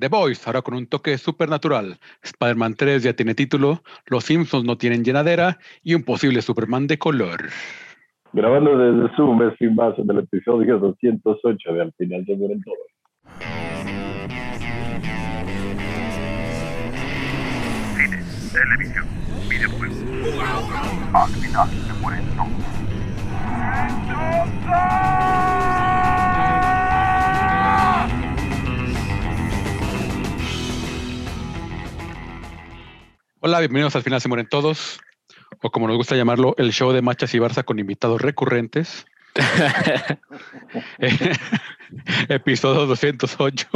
The Boys, ahora con un toque supernatural. Spider-Man 3 ya tiene título, Los Simpsons no tienen llenadera y un posible Superman de color. Grabando desde Zoom es sin base del episodio 208 de Al final se mueren todos. Cine, televisión, videojuegos. Al final se mueren todos. Hola, bienvenidos al final se mueren todos, o como nos gusta llamarlo, el show de Machas y Barça con invitados recurrentes. Episodio 208.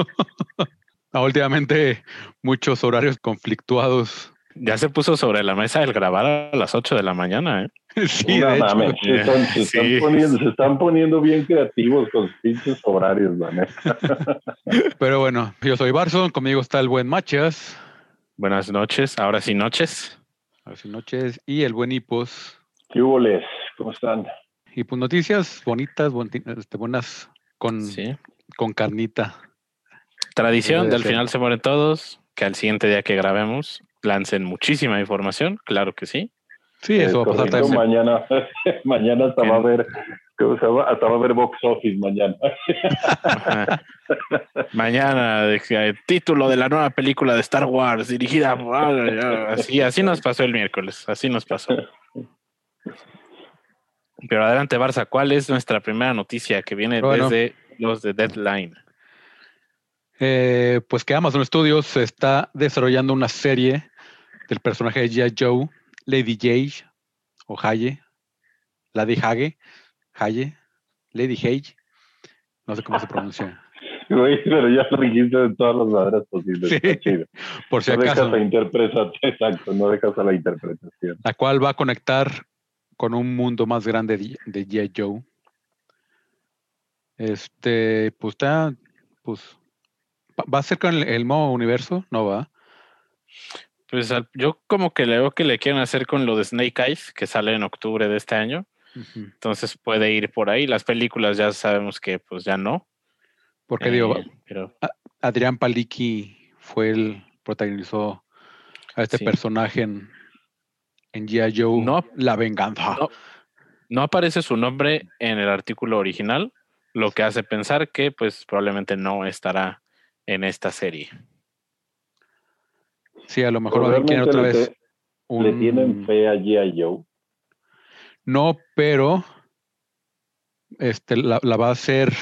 Ah, Últimamente muchos horarios conflictuados. Ya se puso sobre la mesa el grabar a las 8 de la mañana, ¿eh? Sí, No mames, se, están, se están Sí. poniendo, se están poniendo bien creativos con pinches horarios, la neta. Pero bueno, yo soy Barson, conmigo está el buen Machas. Buenas noches, ahora sí noches. Buenas noches. Y el buen Hipos. ¿Qué hubo, les? ¿Cómo están? Y pues noticias bonitas, este, buenas con, Sí. con carnita. Tradición, del ser. final se mueren todos, que al siguiente día que grabemos lancen muchísima información, claro que sí. Sí, eso va a pasar Correcto, también. Mañana, mañana hasta va a haber, ¿cómo se llama? Hasta va a haber box office mañana. Mañana, de que, eh, título de la nueva película de Star Wars, dirigida por... Así, así nos pasó el miércoles, así nos pasó. Pero adelante, Barça, ¿cuál es nuestra primera noticia que viene Bueno. desde los de Deadline? Eh, pues que Amazon Studios está desarrollando una serie del personaje de G.I. Joe, Lady Jage, o Haye, Lady Hage, Haye, Lady Hage, no sé cómo se pronuncia. Güey, pero ya lo dijiste de todas las maneras posibles. Sí. Está chido. Por si No dejas acaso, la interpretación, exacto, no dejas a la interpretación. la cual va a conectar con un mundo más grande de de G.I. Joe. Este, pues está, pues, ¿va- ¿va a ser con el, el modo universo? No va. Pues yo como que le veo que le quieren hacer con lo de Snake Eyes, que sale en octubre de este año. Entonces puede ir por ahí. Las películas ya sabemos que pues ya no. Porque digo, Eh, pero Adrián Palicki fue el protagonizó a este Sí. personaje en, en G.I. Joe, No. La Venganza. No. no aparece su nombre en el artículo original, lo que hace pensar que pues probablemente no estará en esta serie. Sí, a lo mejor Realmente otra le, vez te- le un- tienen fe a G.I. Joe. No, pero este, la, la va a hacer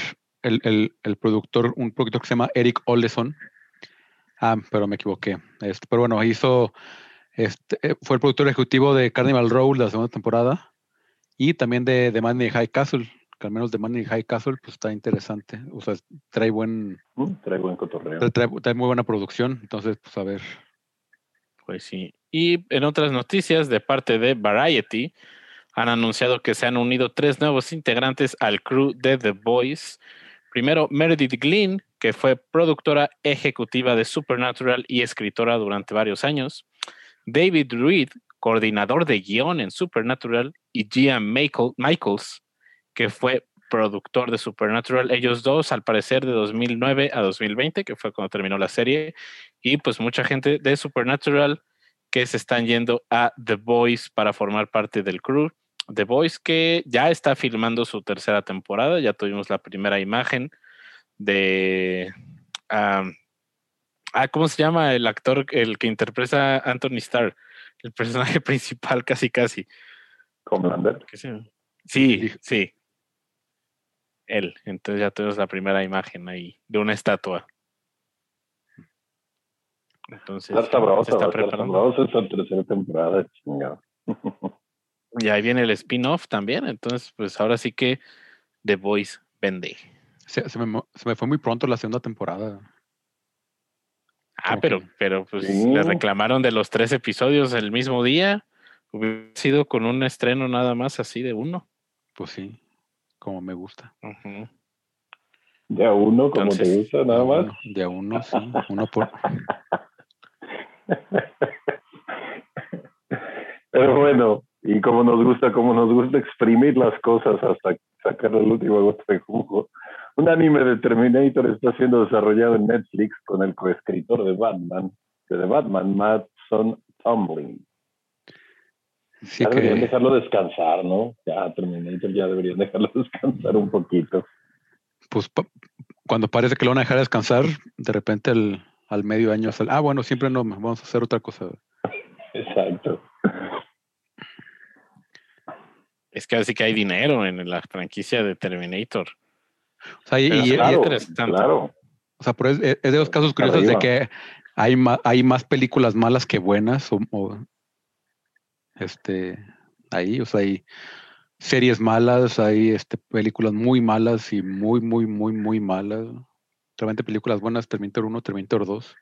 el, el- el productor, un productor que se llama Eric Oleson. Ah, pero me equivoqué. Este, pero bueno, hizo, este, eh, fue el productor ejecutivo de Carnival Row la segunda temporada y también de, de Money High Castle, que al menos de Money High Castle pues está interesante. O sea, trae buen, Mm, Trae buen cotorreo. trae, trae- trae muy buena producción. Entonces, pues a ver. Pues sí. Y en otras noticias de parte de Variety, han anunciado que se han unido tres nuevos integrantes al crew de The Boys. Primero, Meredith Glynn, que fue productora ejecutiva de Supernatural y escritora durante varios años. David Reed, coordinador de guion en Supernatural. Y Gian Michael- Michaels, que fue productor de Supernatural. Ellos dos, al parecer, de 2009 a 2020, que fue cuando terminó la serie. Y pues mucha gente de Supernatural que se están yendo a The Voice para formar parte del crew. The Voice que ya está filmando su tercera temporada, ya tuvimos la primera imagen de... am, ah, ¿Cómo se llama el actor, el que interpreta a Anthony Starr? El personaje principal casi casi. Homelander. ¿Qué se llama? Sí, sí. Él. Entonces ya tuvimos la primera imagen ahí de una estatua. Entonces, Está se está va a estar preparando. sabrosa esta tercera temporada, chingado. Y ahí viene el spin-off también. Entonces, pues ahora sí que The Voice vende. Se, se me, se me fue muy pronto la segunda temporada. Ah, Como pero, que- pero pues Sí. le reclamaron de los tres episodios el mismo día. Hubiera sido con un estreno nada más así de uno. Pues sí, como me gusta. Ujú. Ya uno, como te gusta, nada más. De a uno, sí. Uno por. Pero bueno, y como nos gusta, como nos gusta exprimir las cosas hasta sacar el último gota de jugo, un anime de Terminator está siendo desarrollado en Netflix con el coescritor de Batman, de The Batman, Mattson Tumbling. Sí ya deberían dejarlo descansar, ¿no? Ya Terminator ya deberían dejarlo descansar un poquito. pues pa- cuando parece que lo van a dejar descansar, de repente al, al medio año sale, ah, bueno, siempre no, vamos a hacer otra cosa. Exacto. Es que así que hay dinero en la franquicia de Terminator. O sea, y, y- claro, interesante. claro. o sea, pero es, es de los casos curiosos de que hay más, hay más películas malas que buenas o, o, este ahí, o sea, hay series malas, hay este películas muy malas y muy, muy, muy, muy malas. Realmente películas buenas, Terminator 1, Terminator 2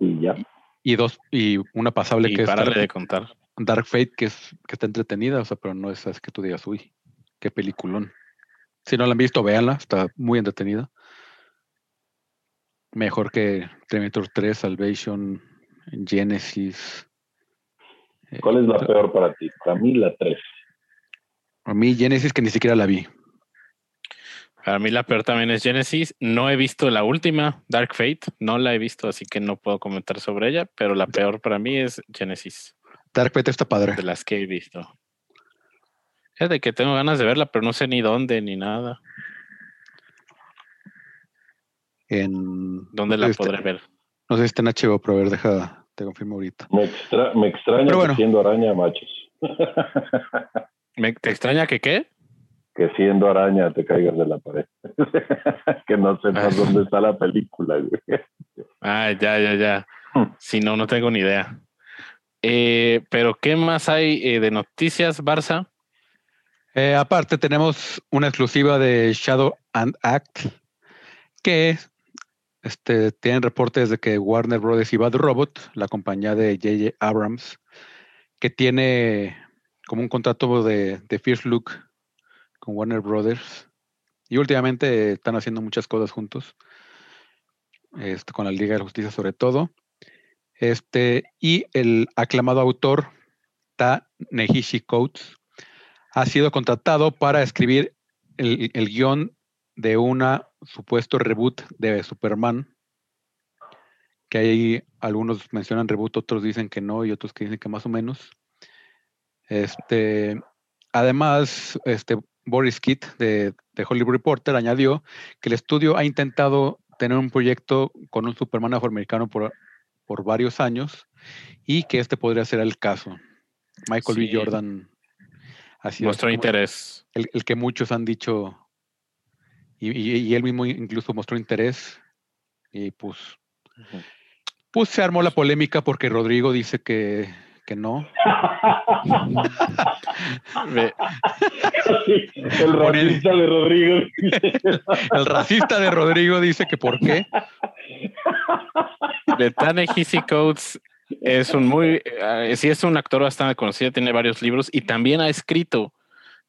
Y ya. y dos y una pasable Y que es Dark, de contar. Dark Fate que es que está entretenida, o sea, pero no es, es que tú digas, uy, qué peliculón. Si no la han visto, véanla, está muy entretenida. Mejor que Terminator 3, Salvation, Genesis. Eh, ¿Cuál es la peor para ti? Para mí la 3. A mí Genesis que ni siquiera la vi. Para mí la peor también es Genesis. No he visto la última, Dark Fate. No la he visto, así que no puedo comentar sobre ella. Pero la peor para mí es Genesis, Dark Fate está padre. de las que he visto. Fíjate que tengo ganas de verla, pero no sé ni dónde ni nada. En, ¿Dónde la este, podré ver? No sé si está en HBO, pero a ver, deja, te confirmo ahorita. Me, extra- me extraña Pero que bueno. siendo araña, machos. ¿Me- ¿Te extraña que qué? que siendo araña te caigas de la pared. que no sepas Ah. dónde está la película, güey. Ah, ya, ya, ya. Hmm. Si no, no tengo ni idea. Eh, pero, ¿qué más hay eh, de noticias, Barça? Eh, aparte, tenemos una exclusiva de Shadow and Act que este, tienen reportes de que Warner Brothers y Bad Robot, la compañía de J.J. Abrams, que tiene como un contrato de, de First Look con Warner Brothers, y últimamente están haciendo muchas cosas juntos, este, con la Liga de la Justicia sobre todo. Este, y el aclamado autor Ta Nehishi Coates ha sido contratado para escribir el, el guion de una supuesto reboot de Superman. Que ahí algunos mencionan reboot, otros dicen que no y otros que dicen que más o menos. Este, además, este, Boris Kitt de, de Hollywood Reporter añadió que el estudio ha intentado tener un proyecto con un Superman afroamericano por, por varios años y que este podría ser el caso. Michael B. Jordan ha sido Mostró interés. el, el que muchos han dicho y, y- y él mismo incluso mostró interés y pues, pues se armó la polémica porque Rodrigo dice que, que no. El racista de Rodrigo. El racista de Rodrigo dice que por qué. Bethany Hissy Coates es un muy, eh, sí es un actor bastante conocido, tiene varios libros y también ha escrito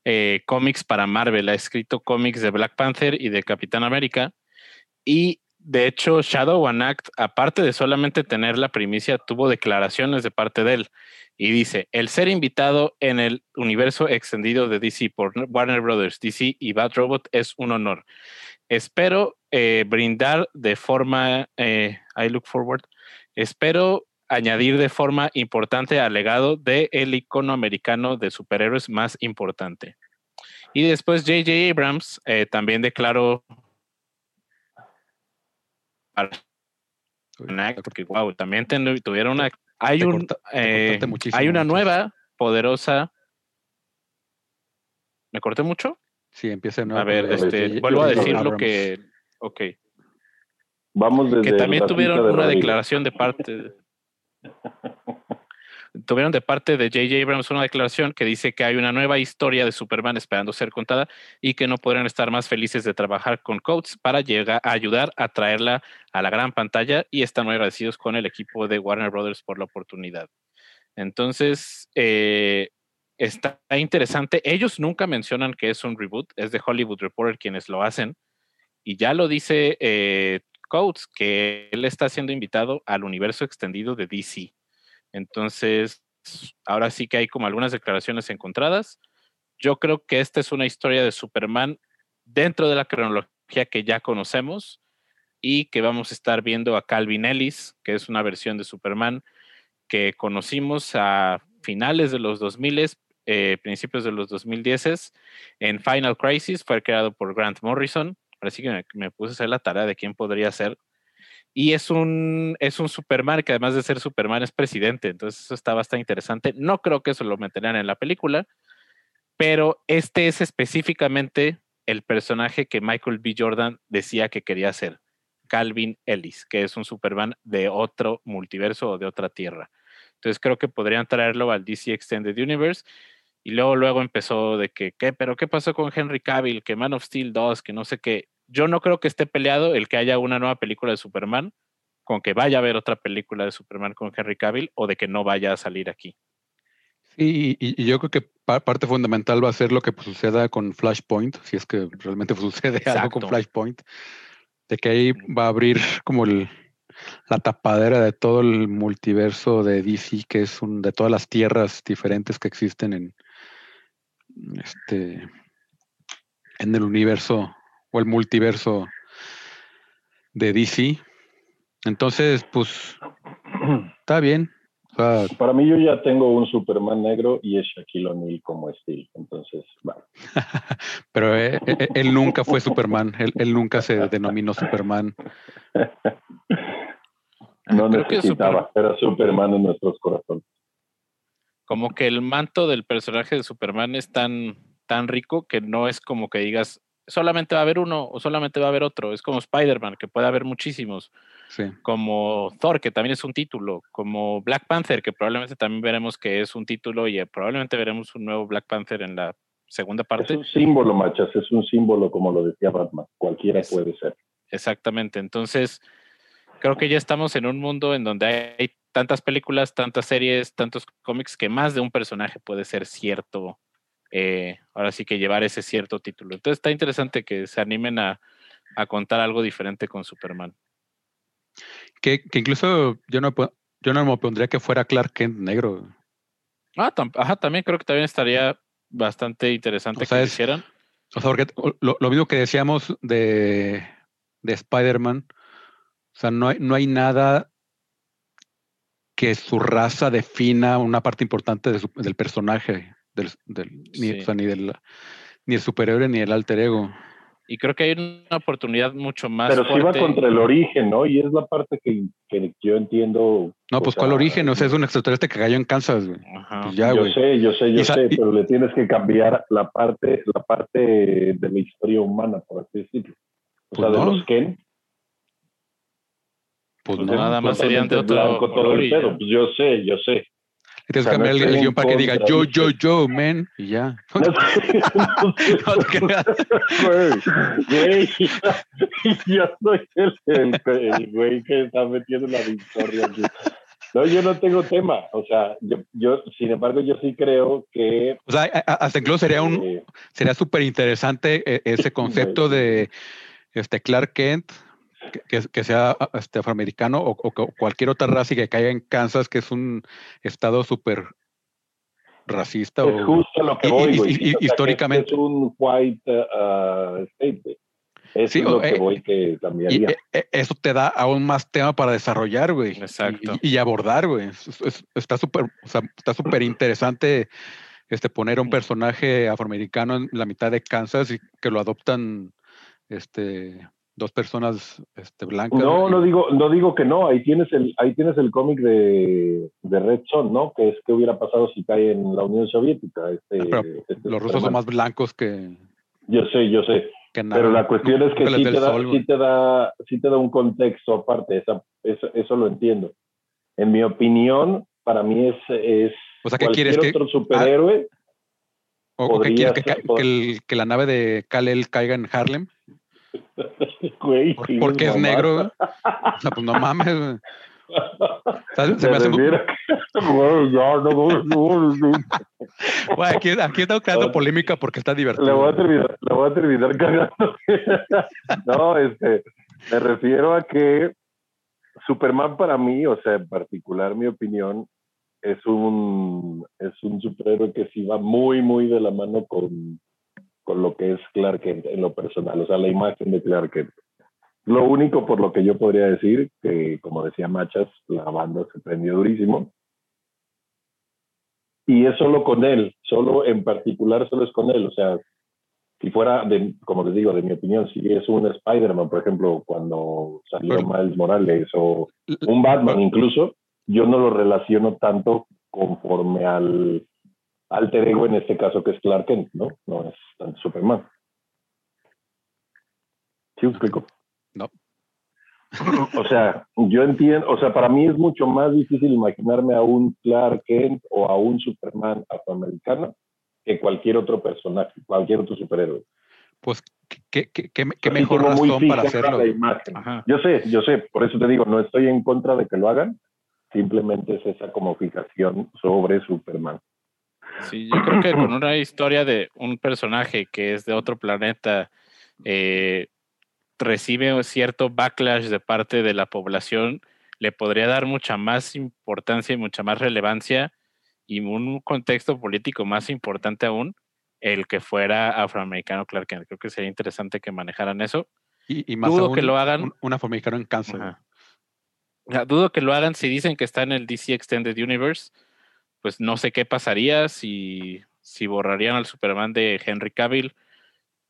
eh, cómics para Marvel, ha escrito cómics de Black Panther y de Capitán América y de hecho Shadow and Act, aparte de solamente tener la primicia, tuvo declaraciones de parte de él y dice, el ser invitado en el universo extendido de DC por Warner Brothers, DC y Bad Robot es un honor. Espero eh, brindar de forma, eh, I look forward, espero añadir de forma importante al legado del el icono americano de superhéroes más importante. Y después J.J. Abrams eh, también declaró porque wow, también ten- tuvieron una hay Te un corta- te eh, hay una nueva poderosa. ¿Me corté mucho? Sí, empieza nuevo A ver, de este, vuelvo a decir lo que ok, Vamos desde que también tuvieron de una declaración de parte tuvieron de parte de J.J. Abrams una declaración que dice que hay una nueva historia de Superman esperando ser contada y que no podrían estar más felices de trabajar con Coates para llegar a ayudar a traerla a la gran pantalla y están muy agradecidos con el equipo de Warner Brothers por la oportunidad. Entonces, eh, está interesante. Ellos nunca mencionan que es un reboot, es de Hollywood Reporter quienes lo hacen y ya lo dice eh, Coates que él está siendo invitado al universo extendido de DC. Entonces, ahora sí que hay como algunas declaraciones encontradas. Yo creo que esta es una historia de Superman dentro de la cronología que ya conocemos y que vamos a estar viendo a Calvin Ellis, que es una versión de Superman que conocimos a finales de los 2000, eh, principios de los 2010 en Final Crisis, fue creado por Grant Morrison. Así que me, me puse a hacer la tarea de quién podría ser. Y es un, es un Superman que además de ser Superman es presidente, entonces eso está bastante interesante. No creo que eso lo meterán en la película, pero este es específicamente el personaje que Michael B. Jordan decía que quería ser, Calvin Ellis, que es un Superman de otro multiverso o de otra tierra. Entonces creo que podrían traerlo al DC Extended Universe. Y luego, luego empezó de que, ¿qué? ¿Pero qué pasó con Henry Cavill? Que Man of Steel 2, que no sé qué. Yo no creo que esté peleado el que haya una nueva película de Superman con que vaya a haber otra película de Superman con Henry Cavill o de que no vaya a salir aquí. Sí, y, y yo creo que pa- parte fundamental va a ser lo que suceda con Flashpoint, si es que realmente sucede algo con. Flashpoint, de que ahí va a abrir como el, la tapadera de todo el multiverso de DC, que es un, de todas las tierras diferentes que existen en este en el universo o el multiverso de DC. Entonces, pues está bien. O sea, Para mí yo ya tengo un Superman negro y es Shaquille O'Neal como Steel. Entonces, bueno, Pero eh, eh, él, nunca fue Superman, él, él nunca se denominó Superman. no Creo necesitaba, era Superman en nuestros corazones. Como que el manto del personaje de Superman es tan, tan rico que no es como que digas, solamente va a haber uno o solamente va a haber otro. Es como Spider-Man, que puede haber muchísimos. Sí. Como Thor, que también es un título. Como Black Panther, que probablemente también veremos que es un título y eh, probablemente veremos un nuevo Black Panther en la segunda Es parte. un símbolo, machas, es un símbolo como lo decía Batman. Cualquiera Es- puede ser. Exactamente. Entonces, creo que ya estamos en un mundo en donde hay tantas películas, tantas series, tantos cómics, que más de un personaje puede ser cierto. Eh, ahora sí que llevar ese cierto título. Entonces está interesante que se animen a, a contar algo diferente con Superman. Que, que incluso yo no, yo no me pondría que fuera Clark Kent negro. Ah, tam- ajá, también creo que también estaría bastante interesante O sea, que lo hicieran. O sea, porque lo, lo mismo que decíamos de, de Spider-Man, o sea, no hay, no hay nada que su raza defina una parte importante de su- del personaje, del, del- ni, Sí. o sea, ni, del, ni el superhéroe ni el alter ego. Y creo que hay una oportunidad mucho más Pero sí va contra el origen, ¿no? Y es la parte que, que yo entiendo. No, o pues sea, ¿cuál origen? O sea, es un extraterrestre que cayó en Kansas, güey. Pues ya, yo güey. sé, yo sé, yo Y sé, y- pero le tienes que cambiar la parte, la parte de la historia humana, por así decirlo. O Pues sea, no. de los Ken. Pues pues no. nada más serían de otro blanco todo color el y pedo. ya. Pues yo sé, yo sé. Y tienes o sea, que cambiar no el, el guion para que diga yo, yo, yo, man. Y ya. No te creas. Güey, yo soy el, el, el güey que está metiendo la victoria aquí. No, yo no tengo tema. O sea, yo, yo sin embargo, yo sí creo que. O sea, hasta incluso sería un, eh, sería súper interesante eh, ese concepto de este Clark Kent, que, sea ah, este, afroamericano o, cualquier otra raza y que caiga en Kansas, que es un estado súper racista. es o, justo lo que y- voy, y- güey. y- que históricamente. Es un white uh, state. güey. Eso Sí, es lo que eh, voy que y cambiaría. eh, eh, eso te da aún más tema para desarrollar, güey. y- Exacto. Y, y abordar, güey. Es- es- está súper o sea, está súper interesante este, poner a un personaje afroamericano en la mitad de Kansas y que lo adoptan este, dos personas este, blancas. No, no digo, no digo que no. Ahí tienes el, ahí tienes el cómic de, de Red Son, ¿no? Que es que hubiera pasado si cae en la Unión Soviética. Este, Ah, este Los rusos son más blancos que, Yo sé, yo sé. que nada. Pero la cuestión es que sí te, da, sol, sí, te da, sí te da un contexto aparte. Esa, eso, eso lo entiendo. En mi opinión, para mí es, es O sea, ¿qué cualquier quieres que- otro superhéroe. ¿O, o qué quieres? ¿Que, ser- que el- que la nave de Kal-El caiga en Harlem? güey, ¿Por- sí, porque es negro? güey? O sea, pues no mames. güey. Sea, se me hace muy- refiere a que- Güey, ya, no, no, no, no. Güey, aquí, aquí estamos creando polémica porque está divertido. Le voy a terminar, le voy a terminar cagando. no, este, me refiero a que Superman para mí, o sea, en particular mi opinión, es un, es un superhéroe que sí va muy, muy de la mano con, con lo que es Clark Kent en lo personal, o sea, la imagen de Clark Kent. Lo único por lo que yo podría decir, que como decía Machas, la banda se prendió durísimo. Y es solo con él, solo en particular solo es con él. O sea, si fuera, de, como les digo, de mi opinión, si es un Spider-Man, por ejemplo, cuando salió. Miles Morales o un Batman incluso, yo no lo relaciono tanto conforme al alter ego en este caso que es Clark Kent, ¿no? No es tanto Superman. ¿Sí explico? O sea, yo entiendo, o sea, para mí es mucho más difícil imaginarme a un Clark Kent o a un Superman afroamericano que cualquier otro personaje, cualquier otro superhéroe. Pues, ¿qué, qué, qué, qué mejor muy razón para hacerlo? la imagen. Ajá. Yo sé, yo sé, por eso te digo, no estoy en contra de que lo hagan, simplemente es esa como fijación sobre Superman. Sí, yo creo que con una historia de un personaje que es de otro planeta, eh, recibe cierto backlash de parte de la población, le podría dar mucha más importancia y mucha más relevancia y un contexto político más importante aún el que fuera afroamericano Clark Kent. Creo que sería interesante que manejaran eso. Y, y más Dudo aún, que lo hagan. Un, un afroamericano en cáncer. Dudo que lo hagan si dicen que está en el DC Extended Universe. Pues no sé qué pasaría si, si borrarían al Superman de Henry Cavill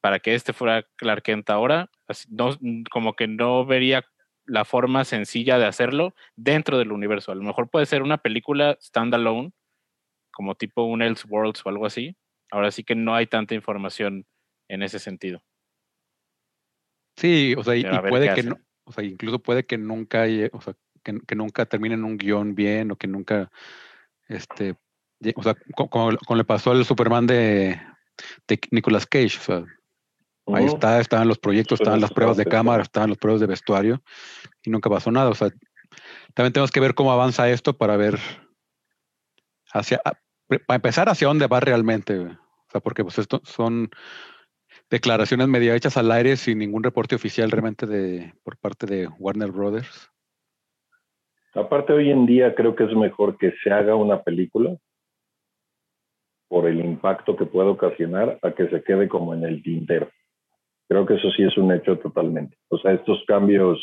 para que este fuera Clark Kent ahora. No, como que no vería la forma sencilla de hacerlo dentro del universo. A lo mejor puede ser una película standalone, como tipo un Elseworlds o algo así. Ahora sí que no hay tanta información en ese sentido. Sí, o sea, y, puede que no, o sea, incluso puede que nunca, haya- o sea, que, que nunca terminen un guion bien o que nunca, este, o sea, co- como, como le pasó al Superman de, de Nicolas Cage, o sea, ahí Ujú. está, estaban los proyectos, estaban las pruebas de cámara, estaban los pruebas de vestuario y nunca pasó nada, o sea, también tenemos que ver cómo avanza esto para ver hacia, a- pre- para empezar hacia dónde va realmente, o sea, porque pues esto son declaraciones medio hechas al aire sin ningún reporte oficial realmente de por parte de Warner Brothers. Aparte, hoy en día creo que es mejor que se haga una película por el impacto que puede ocasionar a que se quede como en el tintero. Creo que eso sí es un hecho totalmente. O sea, estos cambios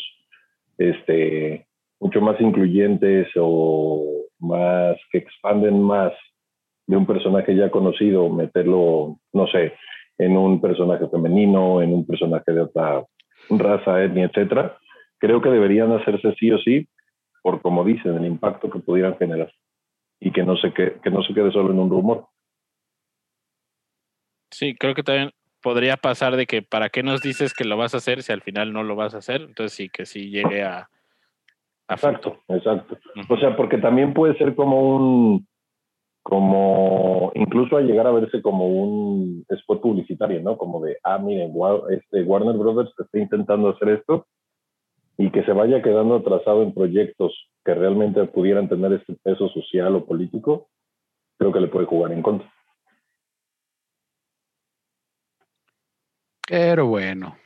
este, mucho más incluyentes o más que expanden más de un personaje ya conocido, meterlo, no sé, en un personaje femenino, en un personaje de otra raza, etnia, etcétera, creo que deberían hacerse sí o sí por como dicen, el impacto que pudieran generar y que no se que, que no se quede solo en un rumor. Sí, creo que también podría pasar de que para qué nos dices que lo vas a hacer si al final no lo vas a hacer. Entonces sí, que sí llegue a... a Exacto, exacto. O sea, porque también puede ser como un, como, incluso a llegar a verse como un spot publicitario, ¿no? Como de, ah, miren, este Warner Brothers está intentando hacer esto y que se vaya quedando atrasado en proyectos que realmente pudieran tener este peso social o político, creo que le puede jugar en contra. Pero bueno,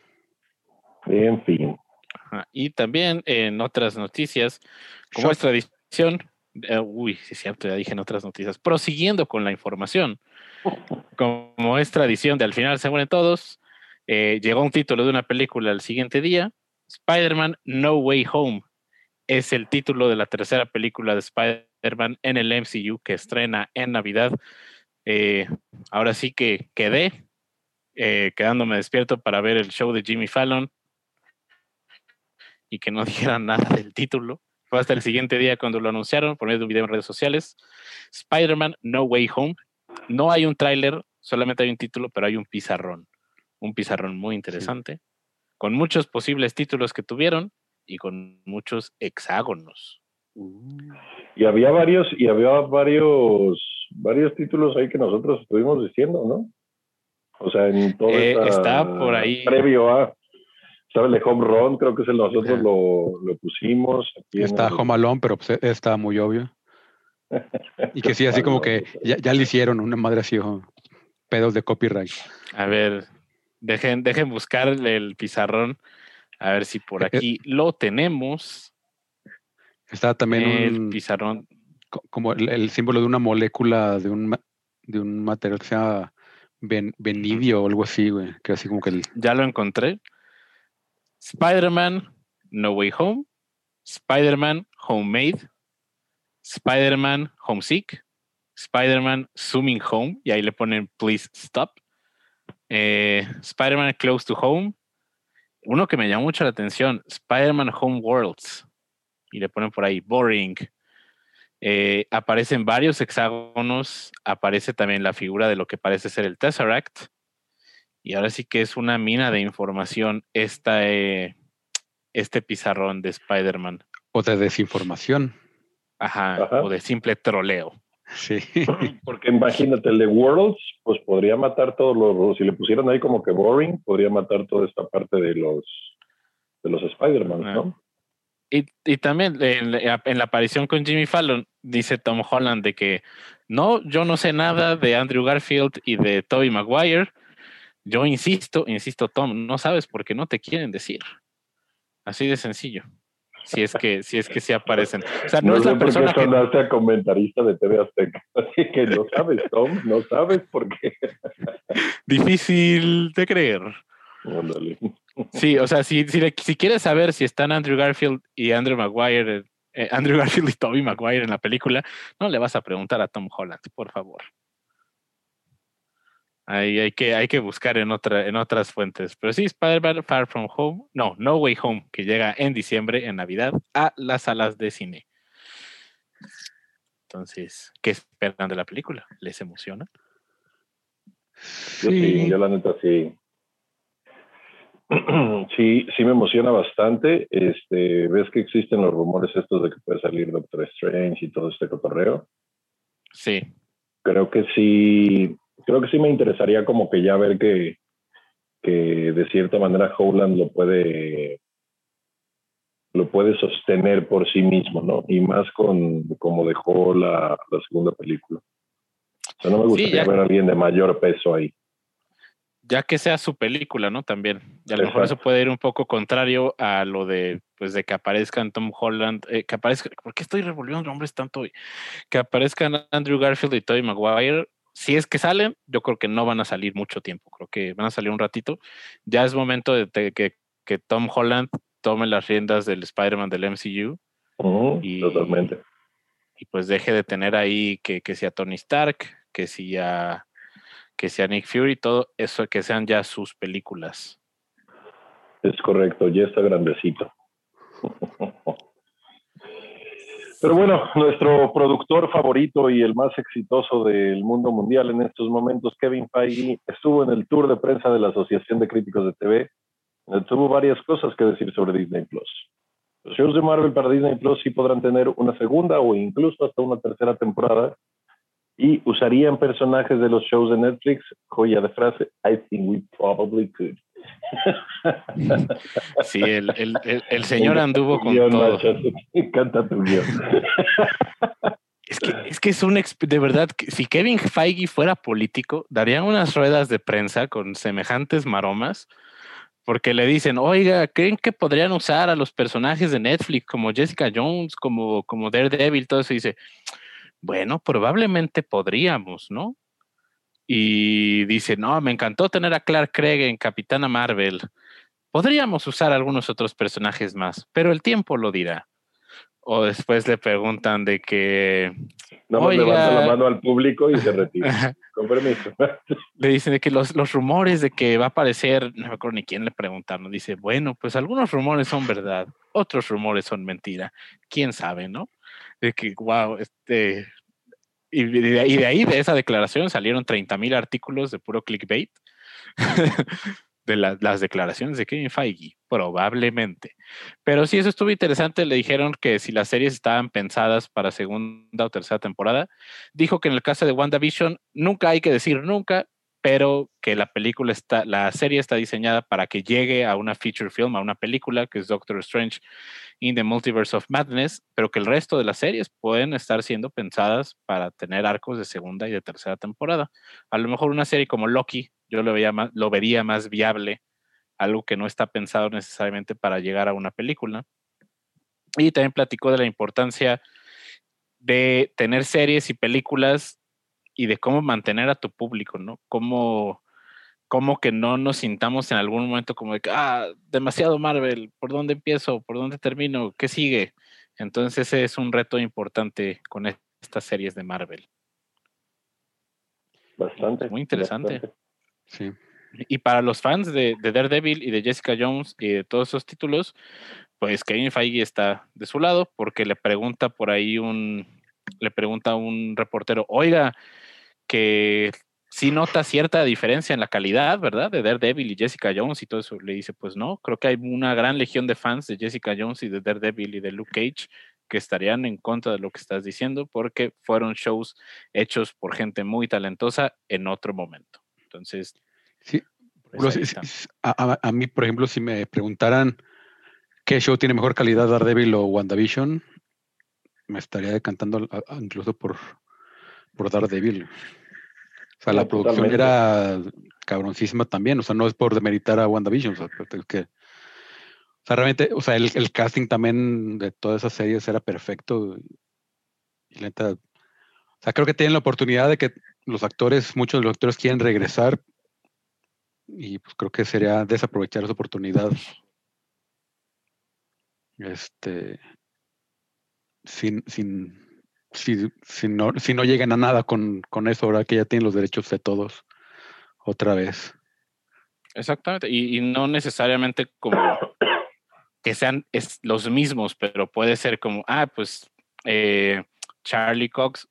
En fin. Ajá. Y también en otras noticias, como es tradición, eh, uy, sí es cierto, ya dije en otras noticias, prosiguiendo con la información, como es tradición de al final se mueren todos, eh, llegó un título de una película el siguiente día, Spider-Man No Way Home. Es el título de la tercera película de Spider-Man en el MCU que estrena en Navidad. Eh, ahora sí que quedé eh, quedándome despierto para ver el show de Jimmy Fallon y que no dijeran nada del título. Fue hasta el siguiente día cuando lo anunciaron por medio de un video en redes sociales. Spider-Man No Way Home. No hay un tráiler, solamente hay un título, pero hay un pizarrón. Un pizarrón muy interesante, con muchos posibles títulos que tuvieron y con muchos hexágonos. Y había varios, y había varios, varios títulos ahí que nosotros estuvimos diciendo, ¿no? O sea, en todo Eh, esta- está por ahí. Previo a. Estaba el de Home Run, creo que es el nosotros lo, lo pusimos. aquí está el- Home Alone, pero pues, está muy obvio. Y que sí, así como que ya, ya le hicieron una madre así, ojo, pedos de copyright. A ver, dejen, dejen buscar el pizarrón, a ver si por Eh, aquí lo tenemos. Está también el un, pizarrón. co- como el, el símbolo de una molécula de un, de un material que se llama Ben, Benidio o algo así, güey. Que así como que el. Ya lo encontré. Spider-Man No Way Home, Spider-Man Homemade, Spider-Man Homesick, Spider-Man Zooming Home, y ahí le ponen Please Stop. Eh, Spider-Man Close to Home. Uno que me llamó mucho la atención, Spider-Man Home Worlds. Y le ponen por ahí Boring. Eh, aparecen varios hexágonos, aparece también la figura de lo que parece ser el Tesseract. Y ahora sí que es una mina de información esta, eh, este pizarrón de Spider-Man. O de desinformación. Ajá, Ajá. o de simple troleo. Sí. Porque imagínate, el de Worlds, pues podría matar todos los, si le pusieran ahí como que boring, podría matar toda esta parte de los de los Spider-Man, ¿no? Y, y también en, la- en la aparición con Jimmy Fallon, dice Tom Holland de que no, yo no sé nada de Andrew Garfield y de Tobey Maguire. Yo insisto, insisto, Tom, no sabes porque no te quieren decir. Así de sencillo. Si es que, si es que sí aparecen. O sea, no, es sé la persona que. sonaste a comentarista de TV Azteca. Así que no sabes, Tom, no sabes por qué. Difícil de creer. Ándale. Sí, o sea, si, si, le- si quieres saber si están Andrew Garfield y Andrew Maguire, eh, Andrew Garfield y Tobey Maguire en la película, no le vas a preguntar a Tom Holland, por favor. Ahí hay que, hay que buscar en, otra, en otras fuentes. Pero sí, Spider-Man Far From Home, no, No Way Home, que llega en diciembre, en Navidad, a las salas de cine. Entonces, ¿qué esperan de la película? ¿Les emociona? Yo sí, yo la neta sí. Sí, sí me emociona bastante. Este, ves que existen los rumores estos de que puede salir Doctor Strange y todo este cotorreo. Sí, Creo que sí, creo que sí me interesaría como que ya ver que, que de cierta manera Howland lo puede lo puede sostener por sí mismo, ¿no? Y más con como dejó la, la segunda película. O sea, no me Sí, gustaría ya- ver a alguien de mayor peso ahí. Ya que sea su película, ¿no? También. Y a lo mejor eso puede ir un poco contrario a lo de, pues, de que aparezcan Tom Holland, eh, que aparezca, ¿por qué estoy revolviendo nombres tanto hoy? Que aparezcan Andrew Garfield y Tobey Maguire. Si es que salen, yo creo que no van a salir mucho tiempo, creo que van a salir un ratito. Ya es momento de, que, que Tom Holland tome las riendas del Spider-Man del MCU Y- Totalmente. y pues deje de tener ahí que, que sea Tony Stark, que sea, que sea Nick Fury, todo eso, que sean ya sus películas. Es correcto, ya está grandecito. Pero bueno, nuestro productor favorito y el más exitoso del mundo mundial en estos momentos, Kevin Feige, estuvo en el tour de prensa de la Asociación de Críticos de TV. Tuvo varias cosas que decir sobre Disney Plus. Los shows de Marvel para Disney Plus sí podrán tener una segunda o incluso hasta una tercera temporada y usarían personajes de los shows de Netflix. Joya de frase, I think we probably could. Sí, el, el, el, el señor anduvo con Guión, todo. Nacho, Me encanta tu guion. Es que, es que es un de verdad, que si Kevin Feige fuera político, daría unas ruedas de prensa con semejantes maromas, porque le dicen, oiga, ¿creen que podrían usar a los personajes de Netflix como Jessica Jones, como, como Daredevil, todo eso? Y dice, bueno, probablemente podríamos, ¿no? Y dice, no, me encantó tener a Clark Craig en Capitana Marvel. Podríamos usar algunos otros personajes más, pero el tiempo lo dirá. O después le preguntan de que No Oiga. levanta la mano al público y se retira. Con permiso. le dicen de que los, los rumores de que va a aparecer, no me acuerdo ni quién le preguntaron, dice, bueno, pues algunos rumores son verdad, otros rumores son mentira, quién sabe, ¿no? De que, wow, este... Y de, ahí- de esa declaración, salieron 30 mil artículos de puro clickbait de la- las declaraciones de Kevin Feige, probablemente. Pero sí, eso estuvo interesante. Le dijeron que si las series estaban pensadas para segunda o tercera temporada, dijo que en el caso de WandaVision nunca hay que decir nunca, pero que la película está, la serie está diseñada para que llegue a una feature film, a una película que es Doctor Strange in the Multiverse of Madness, pero que el resto de las series pueden estar siendo pensadas para tener arcos de segunda y de tercera temporada. A lo mejor una serie como Loki, yo lo, veía más, lo vería más viable, algo que no está pensado necesariamente para llegar a una película. Y también platicó de la importancia de tener series y películas y de cómo mantener a tu público, ¿no? Cómo, cómo que no nos sintamos en algún momento como de que, ah, demasiado Marvel, ¿por dónde empiezo? ¿Por dónde termino? ¿Qué sigue? Entonces ese es un reto importante con estas series de Marvel. Bastante. Muy interesante. bastante. Sí. Y para los fans de, de Daredevil y de Jessica Jones y de todos esos títulos, pues Kevin Feige está de su lado porque le pregunta por ahí un, le pregunta a un reportero, oiga, que sí nota cierta diferencia en la calidad, ¿verdad? De Daredevil y Jessica Jones y todo eso. Le dice, pues no, creo que hay una gran legión de fans de Jessica Jones y de Daredevil y de Luke Cage que estarían en contra de lo que estás diciendo porque fueron shows hechos por gente muy talentosa en otro momento. Entonces, Sí, pues a, a- mí, por ejemplo, si me preguntaran qué show tiene mejor calidad, Daredevil o WandaVision, me estaría decantando incluso por, por Daredevil. O sea, la producción era cabroncísima también. O sea, no es por demeritar a WandaVision. O sea, pero es que, o sea, realmente, o sea, el, el casting también de todas esas series era perfecto. Y la neta, o sea, creo que tienen la oportunidad de que los actores, muchos de los actores quieren regresar y pues creo que sería desaprovechar esa oportunidad. Este, sin, sin, si, si no, si no llegan a nada con, con eso, ahora que ya tienen los derechos de todos otra vez. Exactamente, y, y no necesariamente como que sean es- los mismos, pero puede ser como, ah, pues eh, Charlie Cox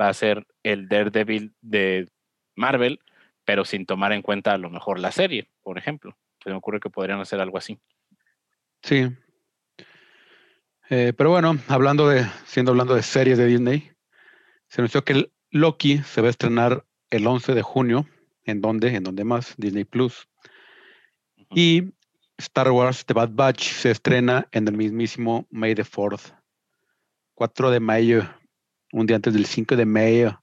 va a ser el Daredevil de Marvel, pero sin tomar en cuenta a lo mejor la serie, por ejemplo. Se me ocurre que podrían hacer algo así. Sí. Eh, pero bueno, hablando de, siendo hablando de series de Disney, se anunció que Loki se va a estrenar el 11 de junio. ¿En dónde? ¿En dónde más? Disney Plus. Y Star Wars The Bad Batch se estrena en el mismísimo May the 4th. 4 de mayo, un día antes del 5 de mayo.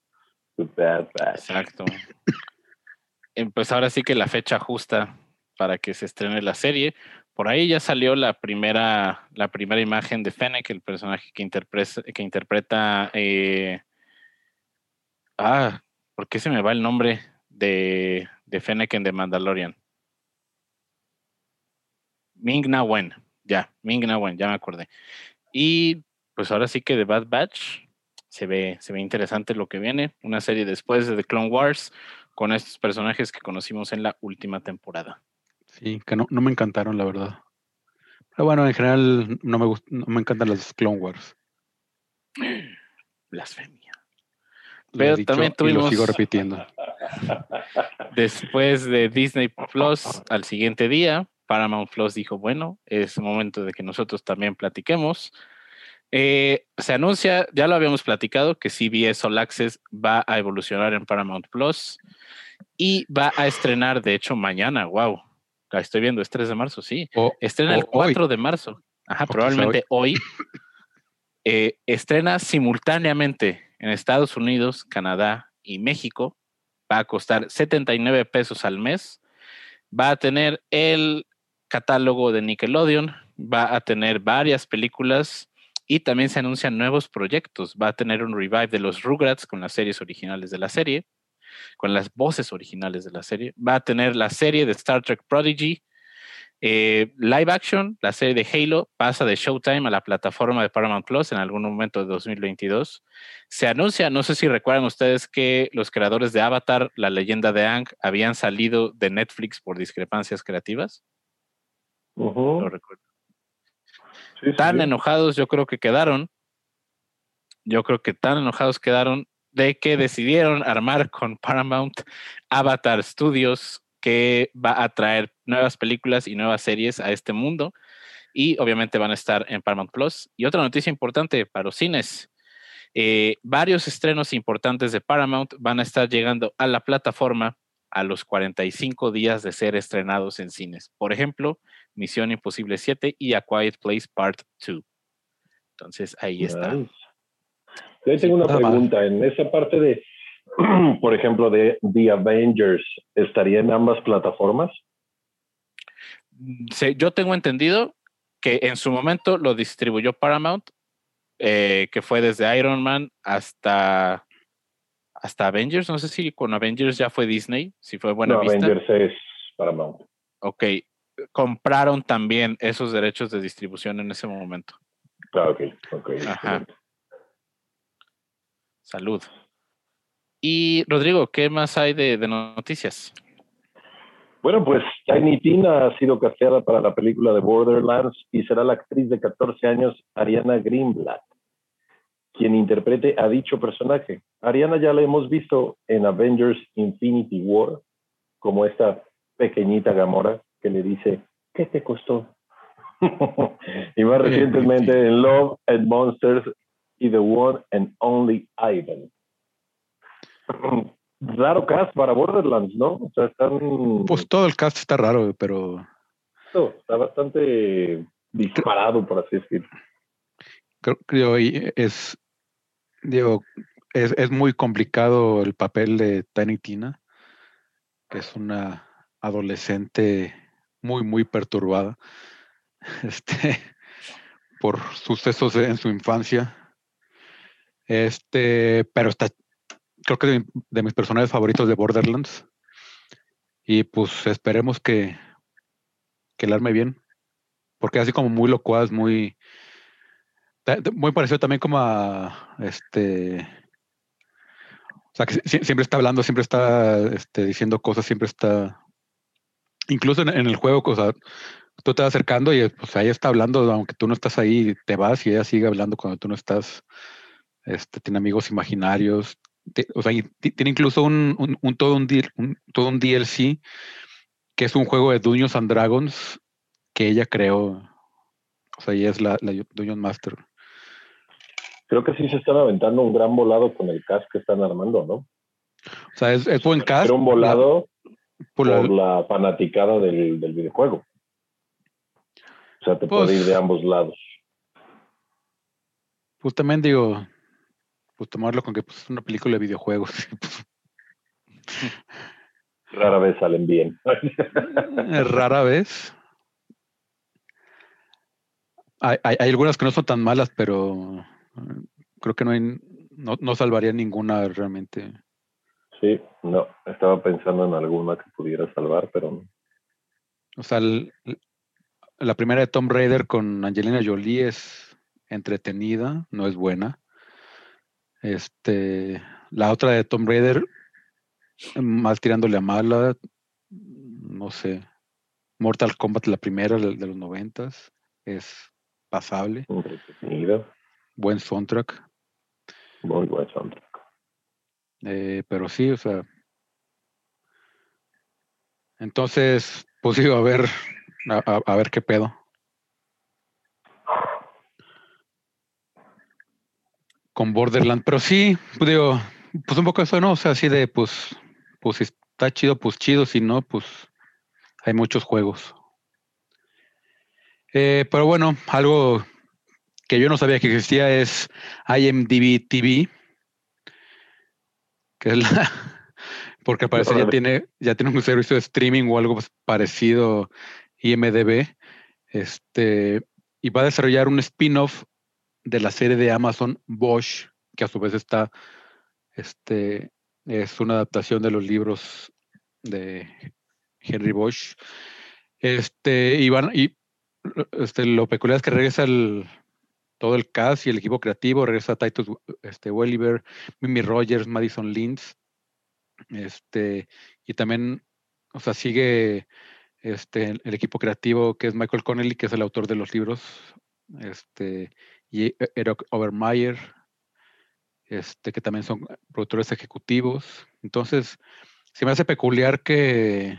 Bad Batch. Exacto. Eh, Pues ahora sí que la fecha justa para que se estrene la serie. Por ahí ya salió la primera, la primera imagen de Fennec, el personaje que interpreta, que interpreta eh, ah, ¿por qué se me va el nombre de, de Fennec en The Mandalorian? Ming Na Wen, ya, Ming Na Wen, ya me acordé. Y pues ahora sí que The Bad Batch se ve, se ve interesante lo que viene. Una serie después de The Clone Wars con estos personajes que conocimos en la última temporada. Sí, que no, no me encantaron, la verdad. Pero bueno, en general no me, gust- no me encantan las Clone Wars. Blasfemia. Pero dicho también y lo sigo tuvimos- repitiendo. Después de Disney Plus, al siguiente día, Paramount Plus dijo, bueno, es momento de que nosotros también platiquemos. Eh, se anuncia, ya lo habíamos platicado, que CBS All Access va a evolucionar en Paramount Plus y va a estrenar, de hecho, mañana, wow, la estoy viendo, es 3 de marzo, sí. O- Estrena el O hoy. 4 de marzo. Ajá, O probablemente hoy. Eh, estrena simultáneamente en Estados Unidos, Canadá y México. Va a costar 79 pesos al mes. Va a tener el catálogo de Nickelodeon. Va a tener varias películas y también se anuncian nuevos proyectos. Va a tener un revive de los Rugrats con las series originales de la serie, con las voces originales de la serie. Va a tener la serie de Star Trek Prodigy, eh, live action, la serie de Halo pasa de Showtime a la plataforma de Paramount Plus en algún momento de 2022. Se anuncia, no sé si recuerdan ustedes que los creadores de Avatar, la leyenda de Aang, habían salido de Netflix por discrepancias creativas. Lo recuerdo. Sí, Tan sí. enojados yo creo que quedaron, yo creo que tan enojados quedaron de que decidieron armar con Paramount Avatar Studios que va a traer nuevas películas y nuevas series a este mundo y obviamente van a estar en Paramount Plus. Y otra noticia importante para los cines. eh, varios estrenos importantes de Paramount van a estar llegando a la plataforma a los 45 días de ser estrenados en cines. Por ejemplo, Misión Imposible 7 y A Quiet Place Part 2. Entonces ahí está. Yo tengo una pregunta. En esa parte de, por ejemplo, de The Avengers, ¿estaría en ambas plataformas? Yo tengo entendido que en su momento lo distribuyó Paramount, eh, que fue desde Iron Man hasta hasta Avengers. No sé si con Avengers ya fue Disney, si fue Buena no, Vista. Avengers es Paramount. Ok, compraron también esos derechos de distribución en ese momento. Ah, ok, ok. Ajá. excelente. Salud. Y Rodrigo, ¿qué más hay de, de noticias? Bueno, pues Tiny Tina ha sido casteada para la película de Borderlands y será la actriz de 14 años Ariana Greenblatt, quien interprete a dicho personaje. Ariana ya la hemos visto en Avengers Infinity War, como esta pequeñita Gamora que le dice, ¿qué te costó? y más recientemente en Love and Monsters y The One and Only Ivan. Raro cast para Borderlands, ¿no? O sea, están... Pues todo el cast está raro, pero No, está bastante disparado, por así decirlo. creo y es digo es, es muy complicado el papel de Tiny Tina, que es una adolescente muy muy perturbada, este por sucesos en su infancia. Este, pero está creo que de, mis personajes favoritos de Borderlands. Y pues esperemos que que la arme bien, porque así como muy locuaz, muy muy parecido también como a este o sea que sie- sie- siempre está hablando siempre está este, diciendo cosas siempre está incluso en, en el juego o sea, tú te vas acercando y pues ahí está hablando aunque tú no estás ahí te vas y ella sigue hablando cuando tú no estás este tiene amigos imaginarios te- o sea y tiene incluso un, un- un- todo un, un- todo un DLC que es un juego de Dungeons and Dragons que ella creó o sea ella es la, la Dungeon Master Creo que sí se están aventando un gran volado con el cast que están armando, ¿no? O sea, es, es buen cast. Era un volado por la- por la fanaticada del, del videojuego. O sea, te Pues- puede ir de ambos lados. también digo, pues tomarlo con que pues, es una película de videojuegos. pues, Rara vez salen bien. es rara vez. Hay, hay- hay algunas que no son tan malas, pero eh, creo que no, hay, no, no salvaría ninguna realmente. sí, no, estaba pensando en alguna que pudiera salvar, pero no. O sea, el- la primera de Tomb Raider con Angelina Jolie es entretenida, no es buena. Este, la otra de Tomb Raider, más tirándole a mala, no sé. Mortal Kombat, la primera de de los noventas, es pasable, entretenido, buen soundtrack. muy buen soundtrack. Eh, pero sí, o sea. Entonces, pues digo, a ver, a, a- a ver qué pedo. Con Borderland, pero sí, pues digo, pues un poco eso, ¿no? O sea, así de, pues, pues si está chido, pues chido, si no, pues hay muchos juegos. Eh, pero bueno, algo que yo no sabía que existía es IMDb TV, que es la, porque al parecer ya tiene, ya tiene un servicio de streaming o algo pues parecido IMDB, este, y va a desarrollar un spin-off de la serie de Amazon Bosch, que a su vez está, este, es una adaptación de los libros de Henry Bosch. Este, y van, y este, lo peculiar es que regresa el, todo el cast y el equipo creativo, regresa Titus este, Welliver, Mimi Rogers, Madison Lintz, este, y también, o sea, sigue este, el equipo creativo que es Michael Connelly, que es el autor de los libros, este, y E- Eric Overmeyer, este, que también son productores ejecutivos. Entonces, se me hace peculiar que,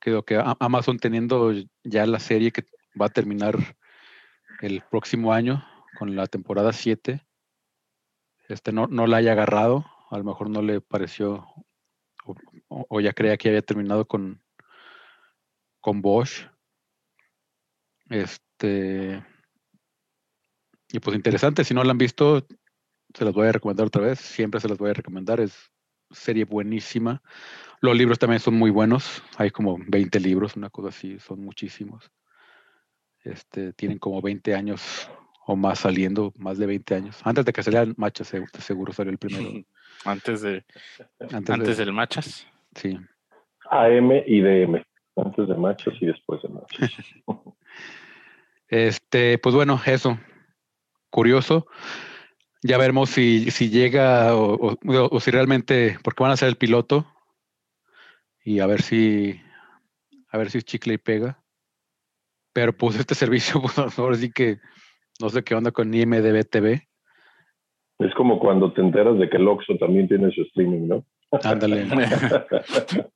que, que Amazon teniendo ya la serie que va a terminar el próximo año con la temporada 7, este, no, no la haya agarrado, a lo mejor no le pareció o- o ya creía que había terminado con, con Bosch. Este, y pues interesante, si no la han visto, se las voy a recomendar otra vez, siempre se las voy a recomendar, es serie buenísima. Los libros también son muy buenos, hay como 20 libros, una cosa así, son muchísimos. Este, tienen como 20 años o más saliendo, más de 20 años. Antes de que salieran machas, seg- seguro salió el primero. Antes de Antes, antes de- del Machas. Sí. AM y DM. Antes de machos y después de machos. Este, pues bueno, eso. Curioso. Ya veremos si, si llega o, o- o si realmente, porque van a ser el piloto. Y a ver si, a ver si es chicle y pega. Pero pues este servicio, pues ahora sí que no sé qué onda con IMDB TV. Es como cuando te enteras de que el Oxxo también tiene su streaming, ¿no? Ándale.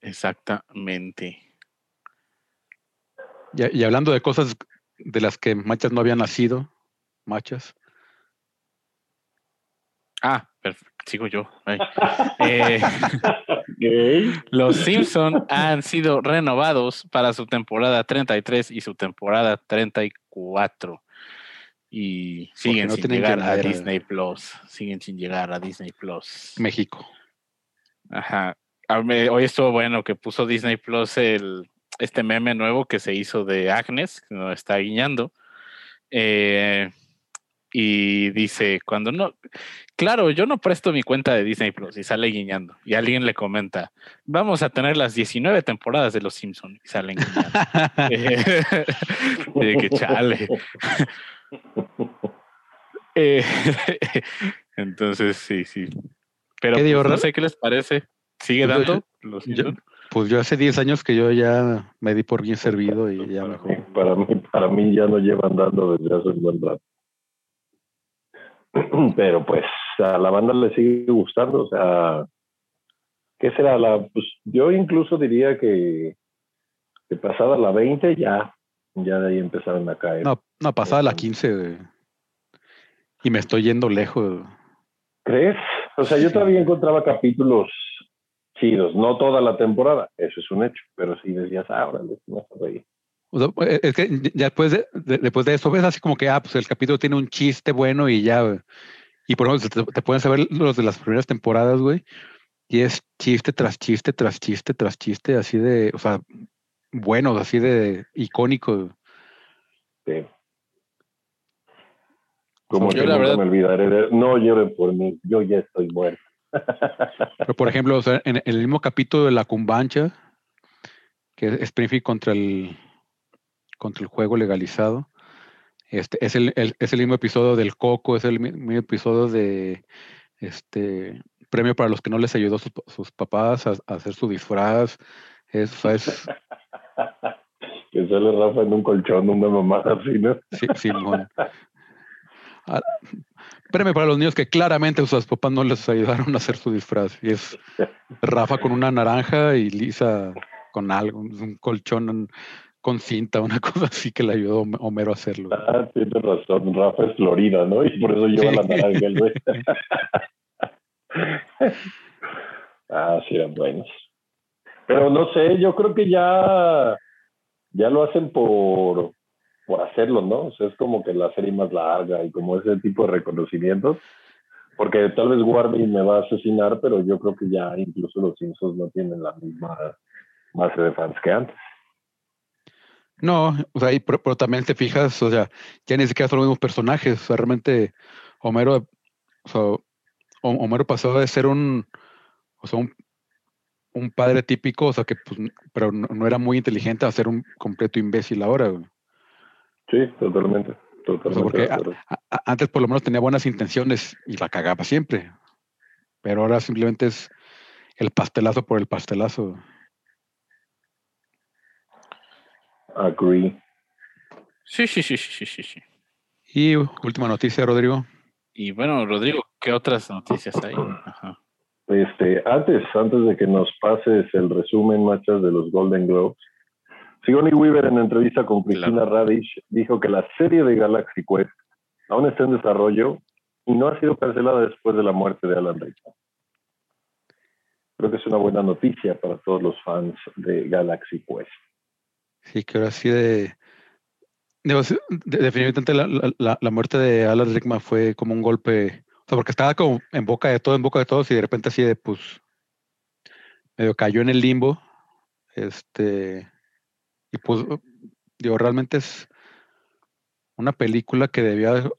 Exactamente. Y, y hablando de cosas de las que Machas no habían nacido, Machas. Ah, perfecto. Sigo yo. Eh, los Simpson han sido renovados para su temporada 33 y su temporada 34. Y siguen no sin llegar a. Disney Plus. Siguen sin llegar a Disney Plus. México. Ajá. A me- Hoy estuvo bueno que puso Disney Plus el, este meme nuevo que se hizo de Agnes, que nos está guiñando. Eh, y dice, cuando no, claro, yo no presto mi cuenta de Disney Plus y sale guiñando. Y alguien le comenta, vamos a tener las 19 temporadas de Los Simpsons y salen guiñando. Eh, que chale. Eh, entonces, sí, sí. Pero ¿Qué pues, no sé qué les parece. ¿Sigue dando? Los yo-? Pues yo hace 10 años que yo ya me di por bien servido y ya mejor. Para mí, para mí ya no llevan dando desde hace un buen rato. Pero pues a la banda le sigue gustando, o sea, ¿qué será? La, pues yo incluso diría que, que pasada la 20 ya, ya de ahí empezaron a caer. No, no, pasada la 15 güey. y me estoy yendo lejos. ¿Crees? O sea, yo todavía encontraba capítulos chidos, no toda la temporada, eso es un hecho, pero sí decías, ah, no. O sea, eh, es que ya después de, de- después de eso ves así como que, ah, pues el capítulo tiene un chiste bueno y ya. Y por ejemplo, te, te pueden saber los de las primeras temporadas, güey. Y es chiste tras chiste, tras chiste, tras chiste, así de, o sea, buenos, así de icónicos. Sí. Como Yo que la nunca verdad- me olvidaré de, no lloren por mí, yo ya estoy muerto. Pero por ejemplo, o sea, en, el mismo capítulo de la cumbancha, que es Springfield contra el contra el juego legalizado, este es el, el- es el mismo episodio del Coco, es el mi- mismo episodio de este premio para los que no les ayudó sus, sus papás a, a hacer su disfraz. Es, o sea, es que sale Rafa en un colchón, una mamada así, ¿no? sí, Simón. Ah, Premio para los niños que claramente sus papás no les ayudaron a hacer su disfraz. Y es Rafa con una naranja y Lisa con algo, un colchón con cinta, una cosa así que le ayudó Hom- Homero a hacerlo. Ah, tienes razón, Rafa es Florida, ¿no? Y por eso lleva Sí. la naranja el güey. ah, sí, eran buenos. Pero no sé, yo creo que ya, ya lo hacen por, por hacerlo, ¿no? O sea, es como que la serie más larga y como ese tipo de reconocimientos. Porque tal vez Warner me va a asesinar, pero yo creo que ya incluso los Simpsons no tienen la misma base de fans que antes. No, o sea, y pero, también te fijas, o sea, ya ni siquiera son los mismos personajes. O sea, realmente Homero, o sea, Ho- Homero pasó de ser un, o sea, un, padre típico, o sea, que pues, pero no, no era muy inteligente a ser un completo imbécil ahora. güey. Sí, totalmente. Totalmente. porque. A- a- antes por lo menos tenía buenas intenciones y la cagaba siempre. Pero ahora simplemente es el pastelazo por el pastelazo. Agree. Sí, sí, sí, sí, sí, sí, sí. Y última noticia, Rodrigo. Y bueno, Rodrigo, ¿qué otras noticias hay? Ajá. Este, antes, antes de que nos pases el resumen, machas, de los Golden Globes, Sigourney Weaver en entrevista con Cristina Radish dijo que la serie de Galaxy Quest aún está en desarrollo y no ha sido cancelada después de la muerte de Alan Rickman. Creo que es una buena noticia para todos los fans de Galaxy Quest. Sí, que ahora sí de... definitivamente la- la- la muerte de Alan Rickman fue como un golpe, o sea, porque estaba como en boca de todo, en boca de todos y de repente así de, pues, medio cayó en el limbo. Este, y pues, digo, realmente es, una película que debía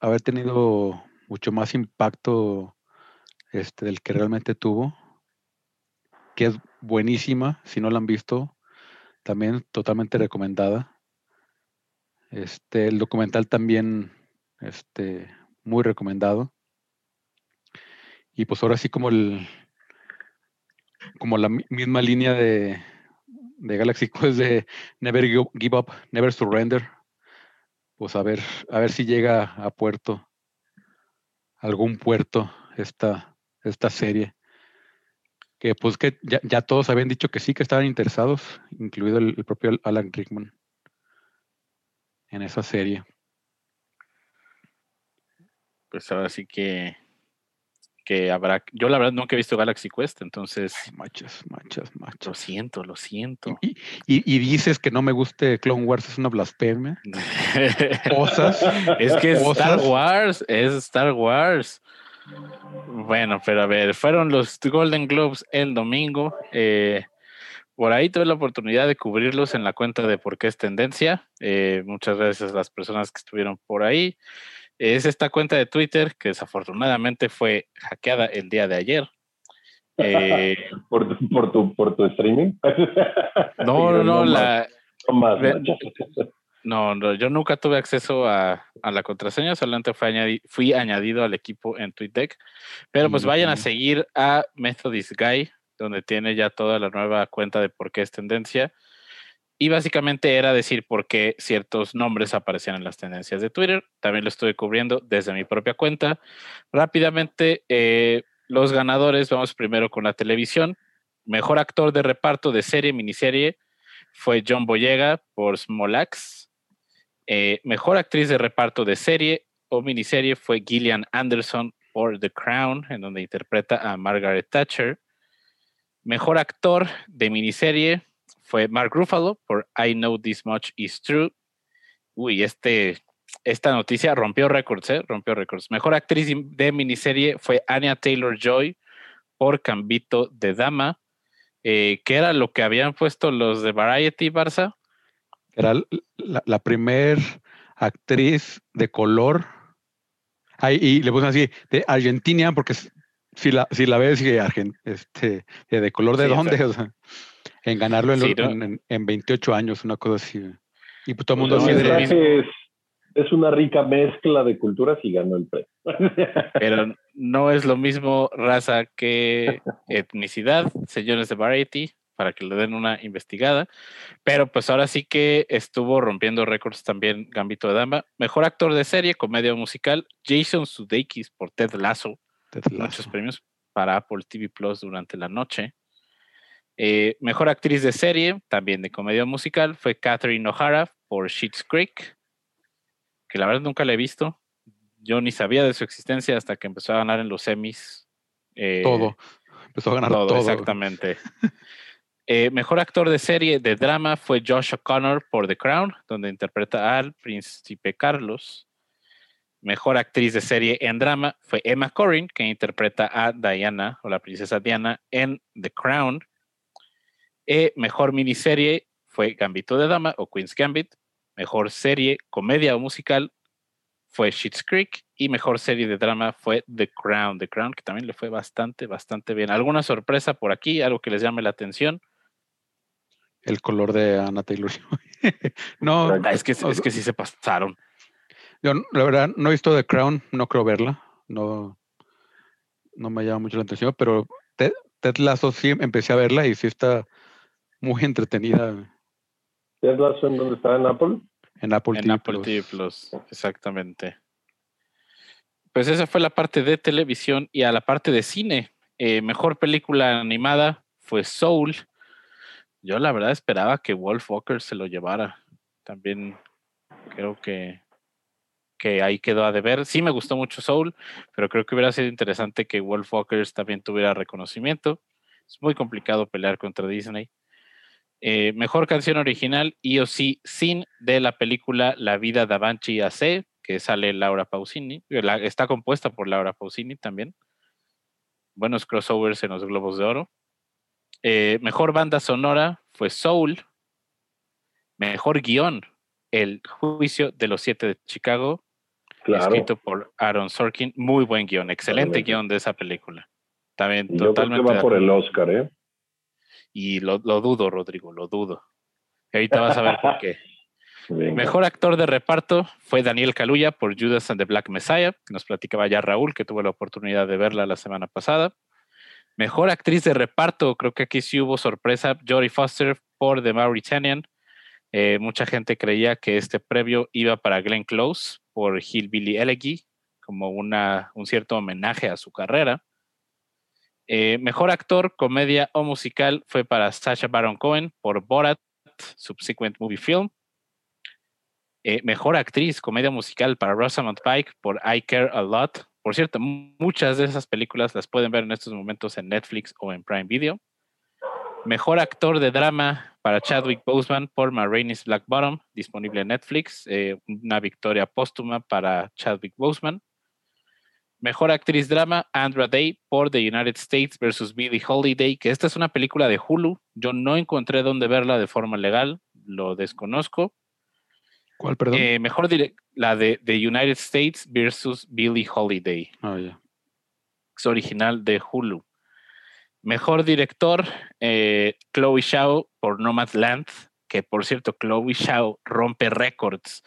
haber tenido mucho más impacto este, del que realmente tuvo, que es buenísima, si no la han visto, también totalmente recomendada. Este, el documental también, este, muy recomendado. Y pues ahora sí como el, como la mi- misma línea de, de Galaxy Quest de Never Give Up, Never Surrender. Pues a ver, a ver si llega a puerto, algún puerto esta, esta serie. Que pues que ya, ya todos habían dicho que sí, que estaban interesados, incluido el, el propio Alan Rickman en esa serie. Pues ahora sí que, que habrá. Yo la verdad nunca he visto Galaxy Quest, entonces Machas, machas, lo machas. siento, lo siento. Y, y- y dices que no me guste Clone Wars, es una blasfemia. Cosas. es que es Star. Wars, es Star Wars. Bueno, pero a ver, fueron los Golden Globes el domingo. eh, por ahí tuve la oportunidad de cubrirlos en la cuenta de Por qué es Tendencia. eh, muchas gracias a las personas que estuvieron por ahí. Es esta cuenta de Twitter que desafortunadamente fue hackeada el día de ayer. Eh, por, tu- por, tu, por tu streaming. no, no, no, la, No más. No, no, yo nunca tuve acceso a, a la contraseña, solamente fue añadi- fui añadido al equipo en TweetDeck. Pero pues vayan a seguir a Methodist Guy, donde tiene ya toda la nueva cuenta de por qué es tendencia. Y básicamente era decir por qué ciertos nombres aparecían en las tendencias de Twitter. También lo estuve cubriendo desde mi propia cuenta. Rápidamente, eh, los ganadores, vamos primero con la televisión. Mejor actor de reparto de serie, miniserie, fue John Boyega por Smolax. Eh, mejor actriz de reparto de serie o miniserie fue Gillian Anderson por The Crown, en donde interpreta a Margaret Thatcher. Mejor actor de miniserie fue Mark Ruffalo por I Know This Much Is True. Uy, este, esta noticia rompió récords, ¿eh? Rompió récords. Mejor actriz de miniserie fue Anya Taylor Joy por Cambito de Dama, eh, que era lo que habían puesto los de Variety, Barça. Era la, la primer actriz de color. Ay, y le puse así, de Argentina, porque si la, si la ves, que este, de color de Sí, dónde, o sea, en ganarlo en, Sí, ¿no? en, en- en 28 años, una cosa así. Y pues todo el mundo así de, mensaje es, es una rica mezcla de culturas y ganó el premio. pero no es lo mismo raza que etnicidad, señores de Variety, para que le den una investigada. Pero pues ahora sí que estuvo rompiendo récords también Gambito de Dama. Mejor actor de serie, comedia musical, Jason Sudeikis por Ted Lasso. Ted Muchos Lasso. premios para Apple TV Plus durante la noche. Eh, mejor actriz de serie, también de comedia musical, fue Catherine O'Hara por Schitt's Creek, que la verdad nunca la he visto. Yo ni sabía de su existencia hasta que empezó a ganar en los semis. eh, todo. Empezó a ganar todo, todo. exactamente. Eh, mejor actor de serie de drama fue Josh O'Connor por The Crown, donde interpreta al príncipe Carlos. Mejor actriz de serie en drama fue Emma Corrin, que interpreta a Diana o la princesa Diana en The Crown. Eh, mejor miniserie fue Gambito de Dama o Queen's Gambit. Mejor serie, comedia o musical fue Schitt's Creek. Y mejor serie de drama fue The Crown. The Crown, que también le fue bastante, bastante bien. ¿Alguna sorpresa por aquí? ¿Algo que les llame la atención? El color de Anna Taylor. no, es, que, es que sí se pasaron. yo la verdad no he visto The Crown, no creo verla. No, no me llama mucho la atención, pero Ted, Ted Lasso sí empecé a verla y sí está muy entretenida ¿Ted Lasso en dónde está en Apple? en Apple en TV Apple Plus. TV Plus, exactamente. Pues esa fue la parte de televisión y a la parte de cine. eh, mejor película animada fue Soul. Yo la verdad esperaba que Wolf Walker se lo llevara. También creo que, que ahí quedó a deber. Sí me gustó mucho Soul, pero creo que hubiera sido interesante que Wolf Walkers también tuviera reconocimiento. Es muy complicado pelear contra Disney. Eh, mejor canción original, EOC Sin, de la película La vida da Banshee AC, que sale Laura Pausini. eh, la- está compuesta por Laura Pausini también. Buenos crossovers en los Globos de Oro. Eh, mejor banda sonora fue Soul. Mejor guion, El juicio de los siete de Chicago, Claro. escrito por Aaron Sorkin. Muy buen guion, excelente Totalmente. guion de esa película. También yo creo que totalmente. va de por el. Oscar, ¿eh? Y lo, lo dudo, Rodrigo, lo dudo. Y ahorita vas a ver por qué. Venga. Mejor actor de reparto fue Daniel Kaluuya por Judas and the Black Messiah, que nos platicaba ya Raúl, que tuvo la oportunidad de verla la semana pasada. Mejor actriz de reparto, creo que aquí sí hubo sorpresa, Jodie Foster por The Mauritanian. Eh, mucha gente creía que este previo iba para Glenn Close por Hillbilly Elegy, como una, un cierto homenaje a su carrera. Eh, mejor actor, comedia o musical fue para Sacha Baron Cohen por Borat, Subsequent Movie Film. Eh, mejor actriz, comedia musical para Rosamund Pike por I Care a Lot. Por cierto, mu- muchas de esas películas las pueden ver en estos momentos en Netflix o en Prime Video. Mejor actor de drama para Chadwick Boseman por Ma Black Bottom, disponible en Netflix. eh, una victoria póstuma para Chadwick Boseman. Mejor actriz drama, Andra Day por The United States versus Billie Holiday, que esta es una película de Hulu. Yo no encontré dónde verla de forma legal, lo desconozco. ¿Cuál, perdón? Eh, mejor la de The United States versus Billie Holiday, Ah, ya. es original de Hulu. Mejor director, eh, Chloe Zhao por Nomadland, que por cierto, Chloe Zhao rompe récords.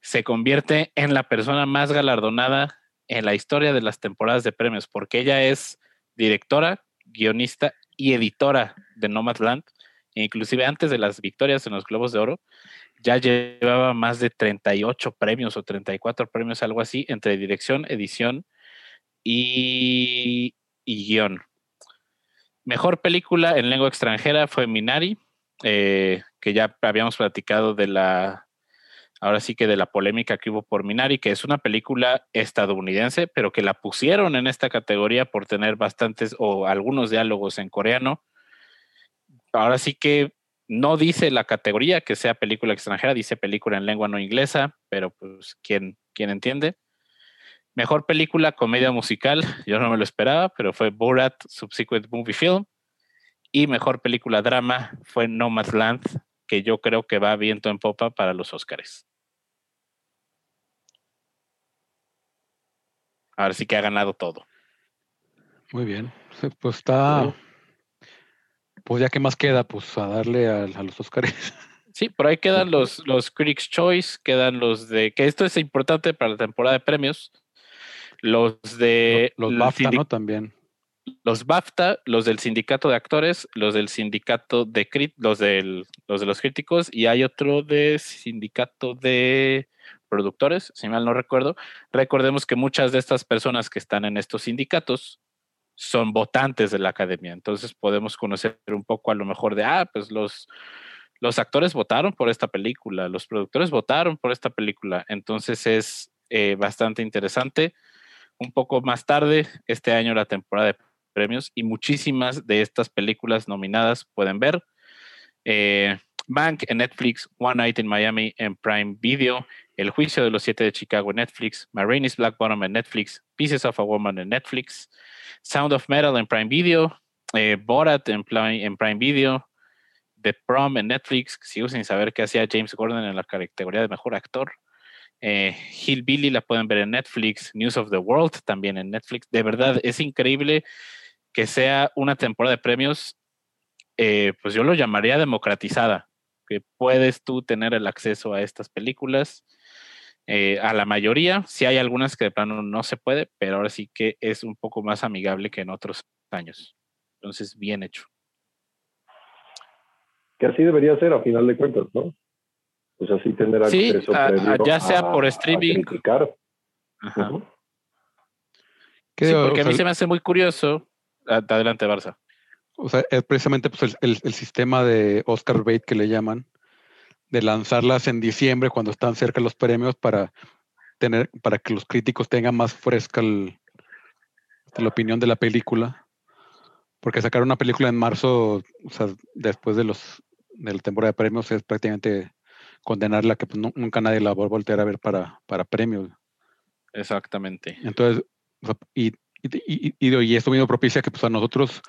Se convierte en la persona más galardonada en la historia de las temporadas de premios, porque ella es directora, guionista y editora de Nomadland. Inclusive antes de las victorias en los Globos de Oro, ya llevaba más de 38 premios o 34 premios, algo así, entre dirección, edición y, y guion. Mejor película en lengua extranjera fue Minari, eh, que ya habíamos platicado de la, ahora sí que de la polémica que hubo por Minari, que es una película estadounidense, pero que la pusieron en esta categoría por tener bastantes o algunos diálogos en coreano. Ahora sí que no dice la categoría que sea película extranjera, dice película en lengua no inglesa, pero pues quién, quién entiende. Mejor película, comedia musical, yo no me lo esperaba, pero fue Borat Subsequent Movie Film. Y mejor película drama fue Nomadland, que yo creo que va viento en popa para los Oscars. Ahora sí que ha ganado todo. Muy bien. Pues está. Pues ya que más queda, pues a darle a, a los Oscars. Sí, por ahí quedan los, los Critics' Choice, quedan los de, que esto es importante para la temporada de premios, los de los el BAFTA, ¿no? También. Los BAFTA, los del sindicato de actores, los del sindicato de los del, los de los críticos, y hay otro de sindicato de productores, si mal no recuerdo. Recordemos que muchas de estas personas que están en estos sindicatos son votantes de la academia. Entonces podemos conocer un poco a lo mejor de, ah, pues los, los actores votaron por esta película, los productores votaron por esta película. Entonces es eh, bastante interesante. Un poco más tarde, este año la temporada de premios y muchísimas de estas películas nominadas pueden ver. Eh, Bank en Netflix, One Night in Miami en Prime Video, El Juicio de los Siete de Chicago en Netflix, Marini's Black Bottom en Netflix, Pieces of a Woman en Netflix, Sound of Metal en Prime Video, eh, Borat en, en Prime Video, The Prom en Netflix, sigo sin saber qué hacía James Gordon en la categoría de Mejor Actor. Eh, Hillbilly la pueden ver en Netflix, News of the World también en Netflix. De verdad, es increíble que sea una temporada de premios, eh, pues yo lo llamaría democratizada, que puedes tú tener el acceso a estas películas. eh, a la mayoría, sí hay algunas que de plano no se puede, pero ahora sí que es un poco más amigable que en otros años. Entonces, bien hecho. Que así debería ser a final de cuentas, ¿no? Pues así tener Sí, acceso a- a- previo ya sea a- por a streaming. Ajá. Sí, porque a mí se me hace muy curioso. Adelante, Barça. O sea, es precisamente pues, el, el- el sistema de Oscar Bait que le llaman, de lanzarlas en diciembre cuando están cerca los premios para tener, para que los críticos tengan más fresca el- la opinión de la película. Porque sacar una película en marzo, o sea, después de los de la temporada de premios, es prácticamente condenarla que pues, nu- nunca nadie la va a voltear a ver para, para premios. Exactamente. Entonces, y, y, y- y- esto mismo propicia que pues a nosotros,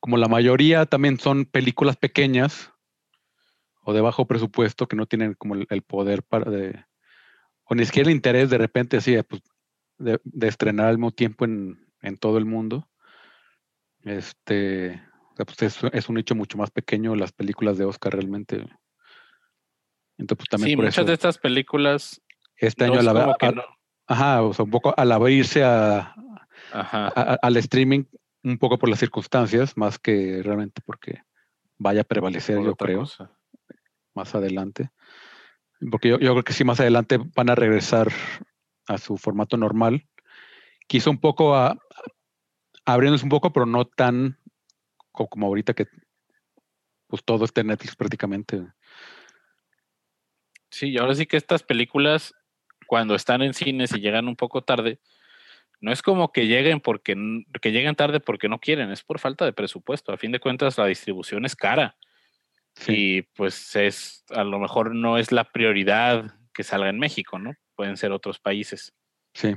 como la mayoría también son películas pequeñas, o de bajo presupuesto que no tienen como el, el poder para de, o ni siquiera el interés de repente así de, pues, de, de estrenar al mismo tiempo en, en todo el mundo. Este, pues es, es un hecho mucho más pequeño las películas de Oscar realmente. Entonces, pues también Sí, por muchas eso de estas películas. este no año que al- no- ajá, o sea, un poco al abrirse a, Ajá. a- al streaming, un poco por las circunstancias, más que realmente porque vaya a prevalecer, por yo creo, cosa. más adelante. Porque yo, yo creo que sí, más adelante van a regresar a su formato normal. Quiso un poco a, abriéndose un poco, pero no tan co- como ahorita que pues todo está en Netflix prácticamente. Sí, y ahora sí que estas películas, cuando están en cines y llegan un poco tarde, no es como que lleguen porque que lleguen tarde porque no quieren, es por falta de presupuesto. A fin de cuentas, la distribución es cara Sí, y pues es a lo mejor no es la prioridad que salga en México, ¿no? Pueden ser otros países, sí.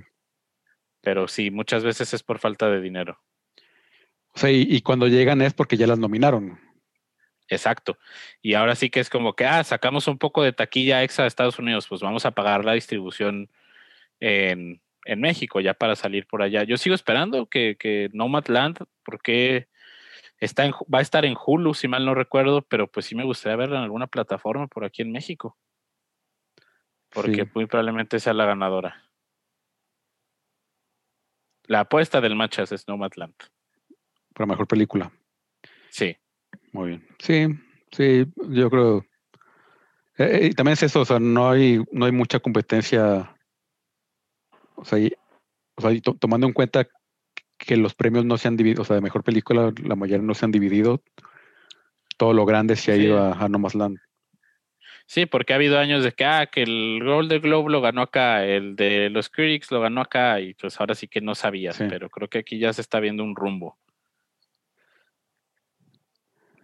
pero sí, muchas veces es por falta de dinero. O sea, y, y cuando llegan es porque ya las nominaron. Exacto. Y ahora sí que es como que, ah, sacamos un poco de taquilla extra de Estados Unidos, pues vamos a pagar la distribución en, en México ya para salir por allá. Yo sigo esperando que, que Nomadland, porque está en, va a estar en Hulu, si mal no recuerdo, pero pues sí me gustaría verla en alguna plataforma por aquí en México, porque Sí. muy probablemente sea la ganadora. La apuesta del Machas es Nomadland. Para mejor película. Sí. Muy bien. Sí, sí, yo creo. eh, eh, y también es eso, o sea, no hay, no hay mucha competencia. O sea, y- o sea, y to- tomando en cuenta que los premios no se han dividido, o sea, de mejor película, la mayoría no se han dividido. Todo lo grande se ha Sí. ido a, a No Más Land. Sí, porque ha habido años de que, ah, que el Golden Globe lo ganó acá, el de los Critics lo ganó acá, y pues ahora sí que no sabías, Sí. pero creo que aquí ya se está viendo un rumbo.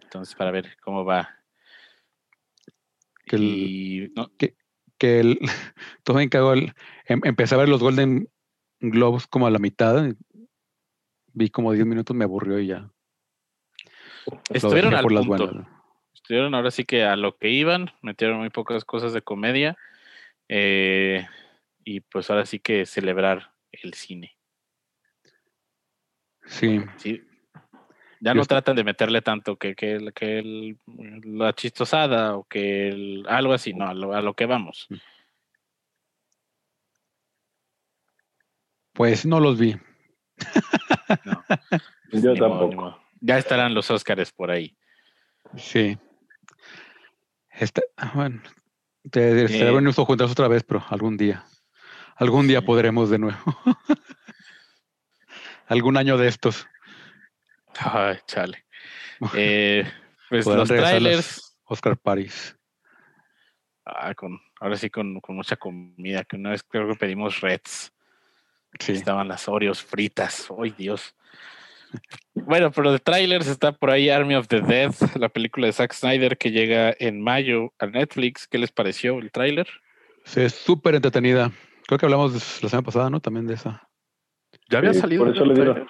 Entonces, para ver cómo va. Que el- Y no, Que el, todo bien cagó el- em- empecé a ver los Golden Globes como a la mitad. Vi como 10 minutos, me aburrió y ya. estuvieron al por las punto. buenas. Estuvieron ahora sí que a lo que iban, metieron muy pocas cosas de comedia. eh, y pues ahora sí que celebrar el cine. Sí, Sí. Ya no tratan de meterle tanto que, que, que el- la chistosada o que el- algo así, no, a lo, a lo que vamos. pues no los vi. No, Yo ni tampoco. modo. Ya estarán los Óscares por ahí. Sí. Este, ah, bueno, te, te Eh. otra vez, pero algún día. Algún día Sí. podremos de nuevo. algún año de estos. Ay, chale. Eh, pues los trailers, Oscar Paris. ah, con, ahora sí con, con mucha comida, que una vez creo que pedimos Reds. Sí. Estaban las Oreos fritas. ¡Ay, Dios! Bueno, pero de trailers está por ahí Army of the Dead, la película de Zack Snyder que llega en mayo a Netflix. ¿Qué les pareció el tráiler? Sí, es súper entretenida. Creo que hablamos la semana pasada, ¿no? También de esa. Ya había Sí, salido. por eso le dieron-.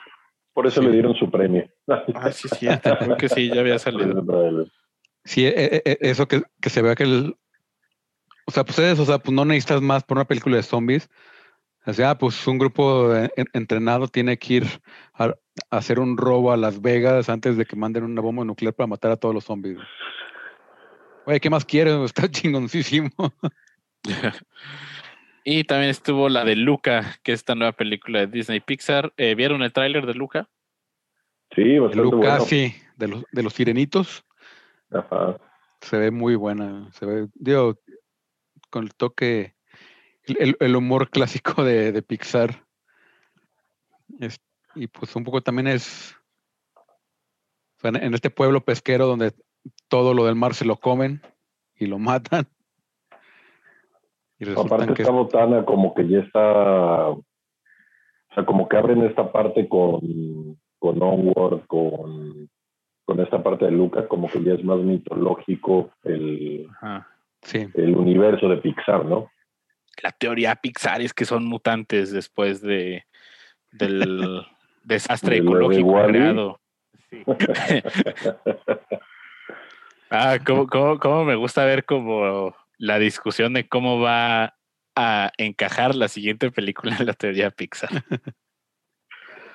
Por eso Sí. le dieron su premio. Ah, sí, sí, creo que sí, ya había salido. Sí, e- e- e- eso que, que se vea que el. O sea, pues es, o sea, pues no necesitas más por una película de zombies. O sea, pues un grupo eh, en- entrenado tiene que ir a, hacer un robo a Las Vegas antes de que manden una bomba nuclear para matar a todos los zombies. Oye, ¿qué más quieren? Está chingoncísimo. y también estuvo la de Luca, que es esta nueva película de Disney Pixar. Eh, ¿Vieron el tráiler de Luca? Sí, bastante bueno. sí, de los, de los sirenitos, Ajá. se ve muy buena. Se ve, digo, con el toque, el, el- el humor clásico de, de Pixar. Es- y pues un poco también es, o sea, en, en este pueblo pesquero donde todo lo del mar se lo comen y lo matan. Y Aparte que esta botana como que ya está, o sea, como que abren esta parte con, con Onward, con, con esta parte de Lucas, como que ya es más mitológico el, Ajá. sí, el universo de Pixar, ¿no? La teoría Pixar es que son mutantes después de del desastre De lo de ecológico creado. Sí. Ah, cómo, cómo- cómo me gusta ver como la discusión de cómo va a encajar la siguiente película en la teoría Pixar.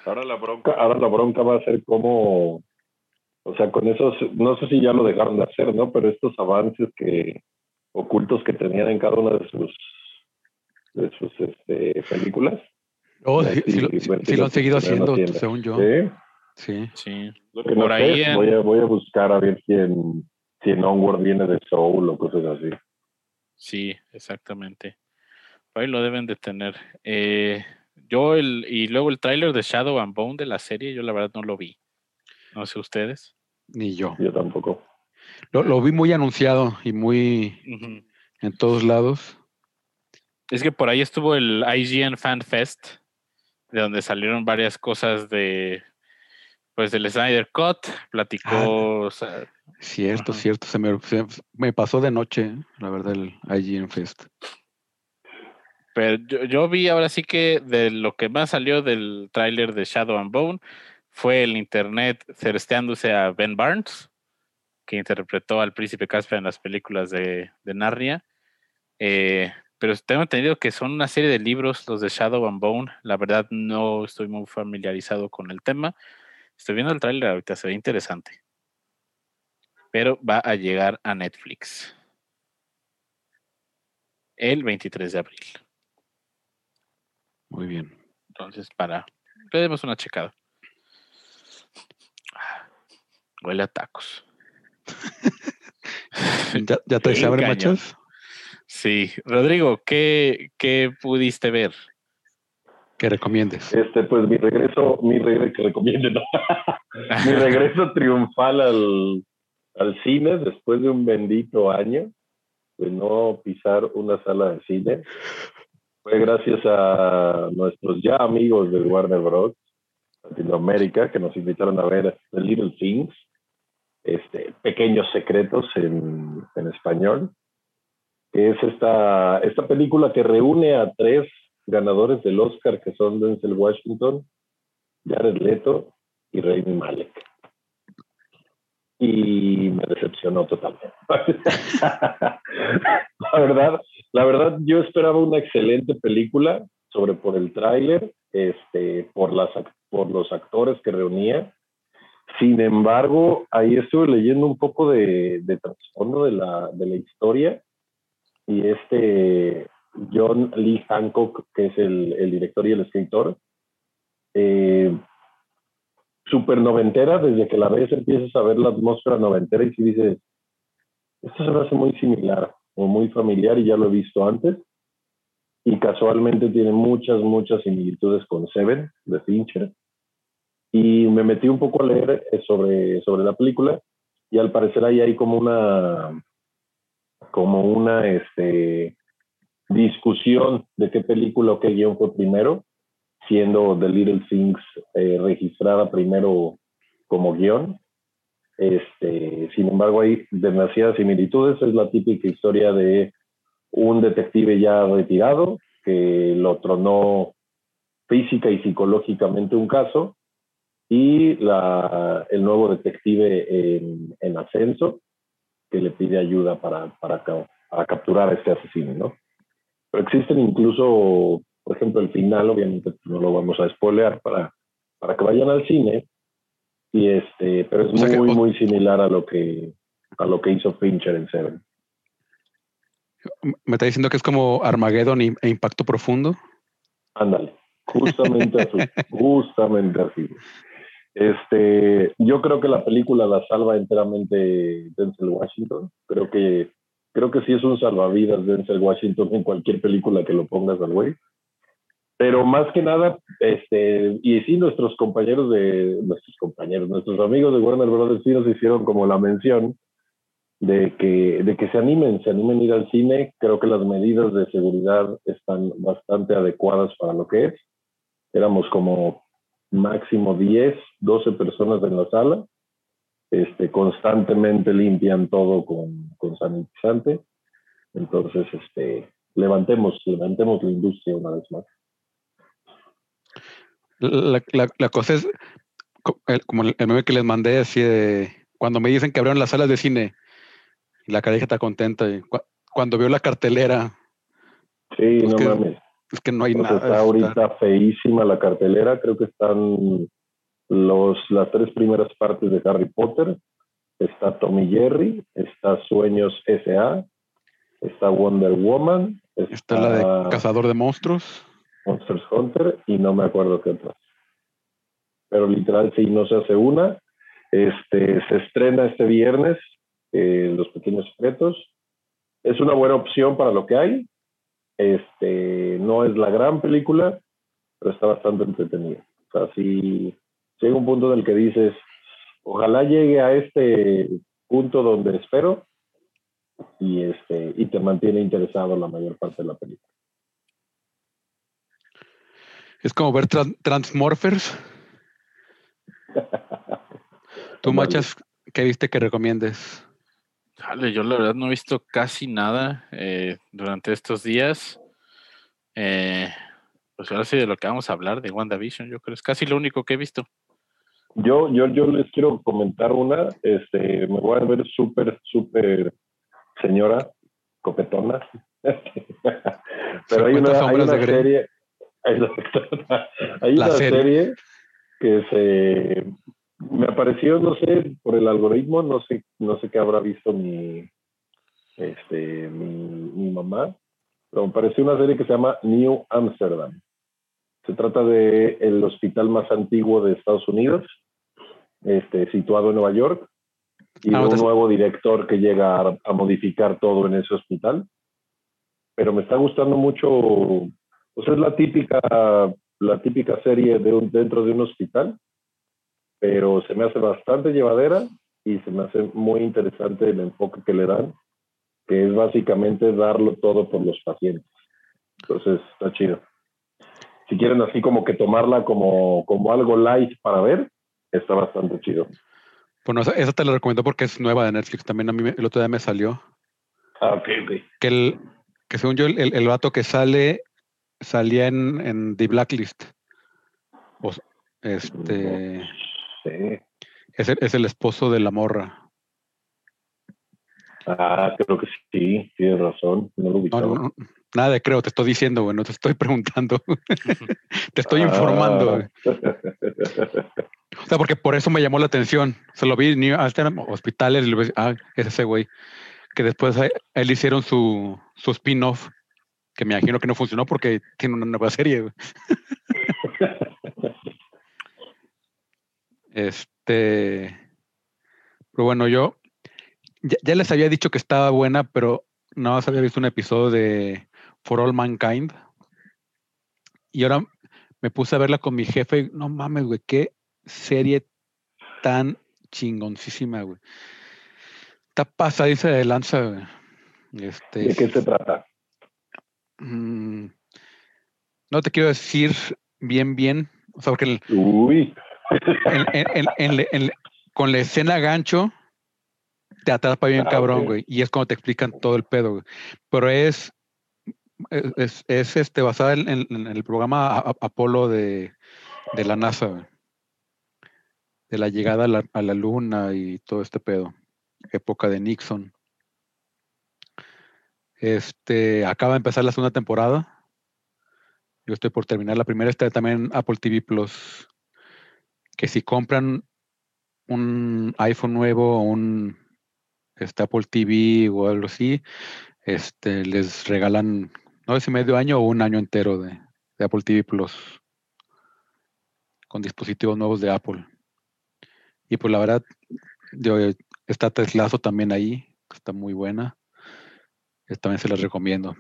Ahora la bronca, ahora la bronca va a ser cómo, o sea, con esos, no sé si ya lo dejaron de hacer, ¿no? Pero estos avances que ocultos que tenían en cada una de sus de sus este, películas. Oh, Sí, sí, sí lo, sí, lo lo han seguido haciendo, según yo. ¿Sí? Sí. Sí. Lo que Por no ahí sé, en- voy, a, voy a buscar a ver quién, si en Onward viene de Soul o cosas así. Sí, exactamente. Por ahí lo deben de tener. Eh, yo el, y luego el tráiler de Shadow and Bone de la serie, yo la verdad no lo vi. No sé ustedes. Ni yo. Yo tampoco. Lo, lo vi muy anunciado y muy en todos lados. Es que por ahí estuvo el IGN Fan Fest, de donde salieron varias cosas de pues del Snyder Cut, platicó o sea, Cierto, Ajá. cierto. Se me, se me pasó de noche, la verdad, el IGN Fest. Pero yo, yo vi ahora sí que de lo que más salió del tráiler de Shadow and Bone fue el internet cersteándose a Ben Barnes, que interpretó al príncipe Caspian en las películas de, de Narnia. Eh, pero tengo entendido que son una serie de libros, los de Shadow and Bone. La verdad no estoy muy familiarizado con el tema. Estoy viendo el tráiler ahorita, se ve interesante. Pero va a llegar a Netflix el 23 de abril. Muy bien. Entonces, para. Le demos una checada. Ah, Huele a tacos. ¿Ya, ya te hambre, machos? Sí. Rodrigo, ¿qué, qué pudiste ver? Que recomiendes. Este, pues mi regreso, mi regreso, que recomiende, ¿no? mi regreso triunfal al, al cine después de un bendito año de no pisar una sala de cine. Fue gracias a nuestros ya amigos de Warner Bros. Latinoamérica que nos invitaron a ver The Little Things, este, Pequeños Secretos en, en español, que es esta, esta película que reúne a tres ganadores del Oscar que son Denzel Washington, Jared Leto y Rami Malek. Y me decepcionó totalmente. la verdad, la verdad, yo esperaba una excelente película sobre por el tráiler, este, por las por los actores que reunía. Sin embargo, ahí estuve leyendo un poco de, de trasfondo de la, de la historia y este John Lee Hancock, que es el, el director y el escritor, eh, super noventera, desde que la ves empiezas a ver la atmósfera noventera y si dices, esto se me hace muy similar o muy familiar y ya lo he visto antes. Y casualmente tiene muchas, muchas similitudes con Seven de Fincher. Y me metí un poco a leer eh, sobre, sobre la película y al parecer ahí hay como una, como una este, discusión de qué película o qué guion fue primero, siendo The Little Things eh, registrada primero como guion. Este, sin embargo, hay demasiadas similitudes. Es la típica historia de un detective ya retirado que lo tronó física y psicológicamente un caso y la, el nuevo detective en, en ascenso que le pide ayuda para, para, para capturar a este asesino, ¿no? Pero existen incluso, por ejemplo, el final, obviamente no lo vamos a spoilear para, para que vayan al cine, y este, pero es O sea que- muy, muy similar a lo que a lo que hizo Fincher en Seven. Me está diciendo que es como Armageddon y- e Impacto Profundo. Ándale, justamente así, justamente así. Este, yo creo que la película la salva enteramente Denzel Washington. Creo que, creo que sí es un salvavidas Denzel Washington en cualquier película que lo pongas al güey. Pero más que nada, este, y sí, nuestros compañeros de, nuestros compañeros, nuestros amigos de Warner Brothers sí nos hicieron como la mención de que, de que se animen, se animen a ir al cine. Creo que las medidas de seguridad están bastante adecuadas para lo que es. Éramos como máximo 10, 12 personas en la sala. Este, constantemente limpian todo con, con sanitizante. Entonces, este, levantemos, levantemos la industria una vez más. La, la- la cosa es, como el, el meme que les mandé, así de, cuando me dicen que abrieron las salas de cine, Y la cara está contenta. y cu- cuando vio la cartelera, Sí, Pues no que- mames. es que no hay Porque nada. está ahorita feísima la cartelera. Creo que están los, las tres primeras partes de Harry Potter. Está Tommy Jerry, está Sueños S.A., está Wonder Woman, está, Está la de Cazador de Monstruos. Monsters Y no me acuerdo qué otras. Pero literal, sí, no se hace una. Este, se estrena este viernes, eh, Los Pequeños Secretos. Es una buena opción para lo que hay. Este, no es la gran película, pero está bastante entretenida. O sea, sí, llega un punto en el que dices, ojalá llegue a este punto donde espero y, este, y te mantiene interesado la mayor parte de la película. Es como ver Tran- Transmorphers. Tú. Machas, ¿qué viste que recomiendes? Dale, yo la verdad no he visto casi nada eh, durante estos días. Eh, pues ahora sí de lo que vamos a hablar, de WandaVision, yo creo. Es casi lo único que he visto. Yo, yo, yo les quiero comentar una, este, me voy a ver súper, súper señora, copetona. Pero hay 50 una, hay una serie, hay, una serie. serie. que se me apareció, no sé, por el algoritmo, no sé, no sé qué habrá visto mi, este, mi, mi mamá, pero me pareció una serie que se llama New Amsterdam. Se trata de el hospital más antiguo de Estados Unidos, este, situado en Nueva York, y Ah, de un nuevo director que llega a, a modificar todo en ese hospital. Pero me está gustando mucho, pues es la típica, la típica serie de un, dentro de un hospital, pero se me hace bastante llevadera y se me hace muy interesante el enfoque que le dan, que es básicamente darlo todo por los pacientes. Entonces, está chido. Si quieren así como que tomarla como, como algo light para ver, está bastante chido. Bueno, esa, esa te la recomiendo porque es nueva de Netflix. También a mí el otro día me salió. Ah, ok, ok. Que, el, que según yo, el, el, el vato que sale salía en, en The Blacklist. O este Sí. es el, es el esposo de la morra. Ah, creo que sí, tienes razón. No lo ubicaba. no, no, nada de creo, te estoy diciendo, güey, no te estoy preguntando. te estoy Ah. informando. güey. O sea, porque por eso me llamó la atención. Se lo vi en New Amsterdam, hospitales, y le ves, ah, es ese güey. Que después a él hicieron su, su spin-off, que me imagino que no funcionó porque tiene una nueva serie. Este. Pero bueno, yo ya, les había dicho que estaba buena, pero nada más había visto un episodio de For All Mankind. Y ahora me puse a verla con mi jefe. No mames, güey, qué serie tan chingoncísima, güey. Está pasadiza de lanza, güey. Este, ¿De qué se trata? Mm, no te quiero decir bien, bien. O sea, porque el- Uy. en- en- en- en le- en le- con la escena gancho te atrapa bien Ah, cabrón, güey. Y es cuando te explican todo el pedo, güey. Pero es, es, es- es, este, basada en, el programa Apolo de, de la NASA, güey. De la llegada a la, a la luna y todo este pedo. Época de Nixon. Este, acaba de empezar la segunda temporada. Yo estoy por terminar la primera, está también Apple TV Plus. Que si compran un iPhone nuevo o un este, Apple TV o algo así, este, les regalan, no sé medio año o un año entero de, de Apple TV Plus con dispositivos nuevos de Apple. Y pues la verdad, yo, está Teslazo también ahí, está muy buena. Eh, También se las recomiendo.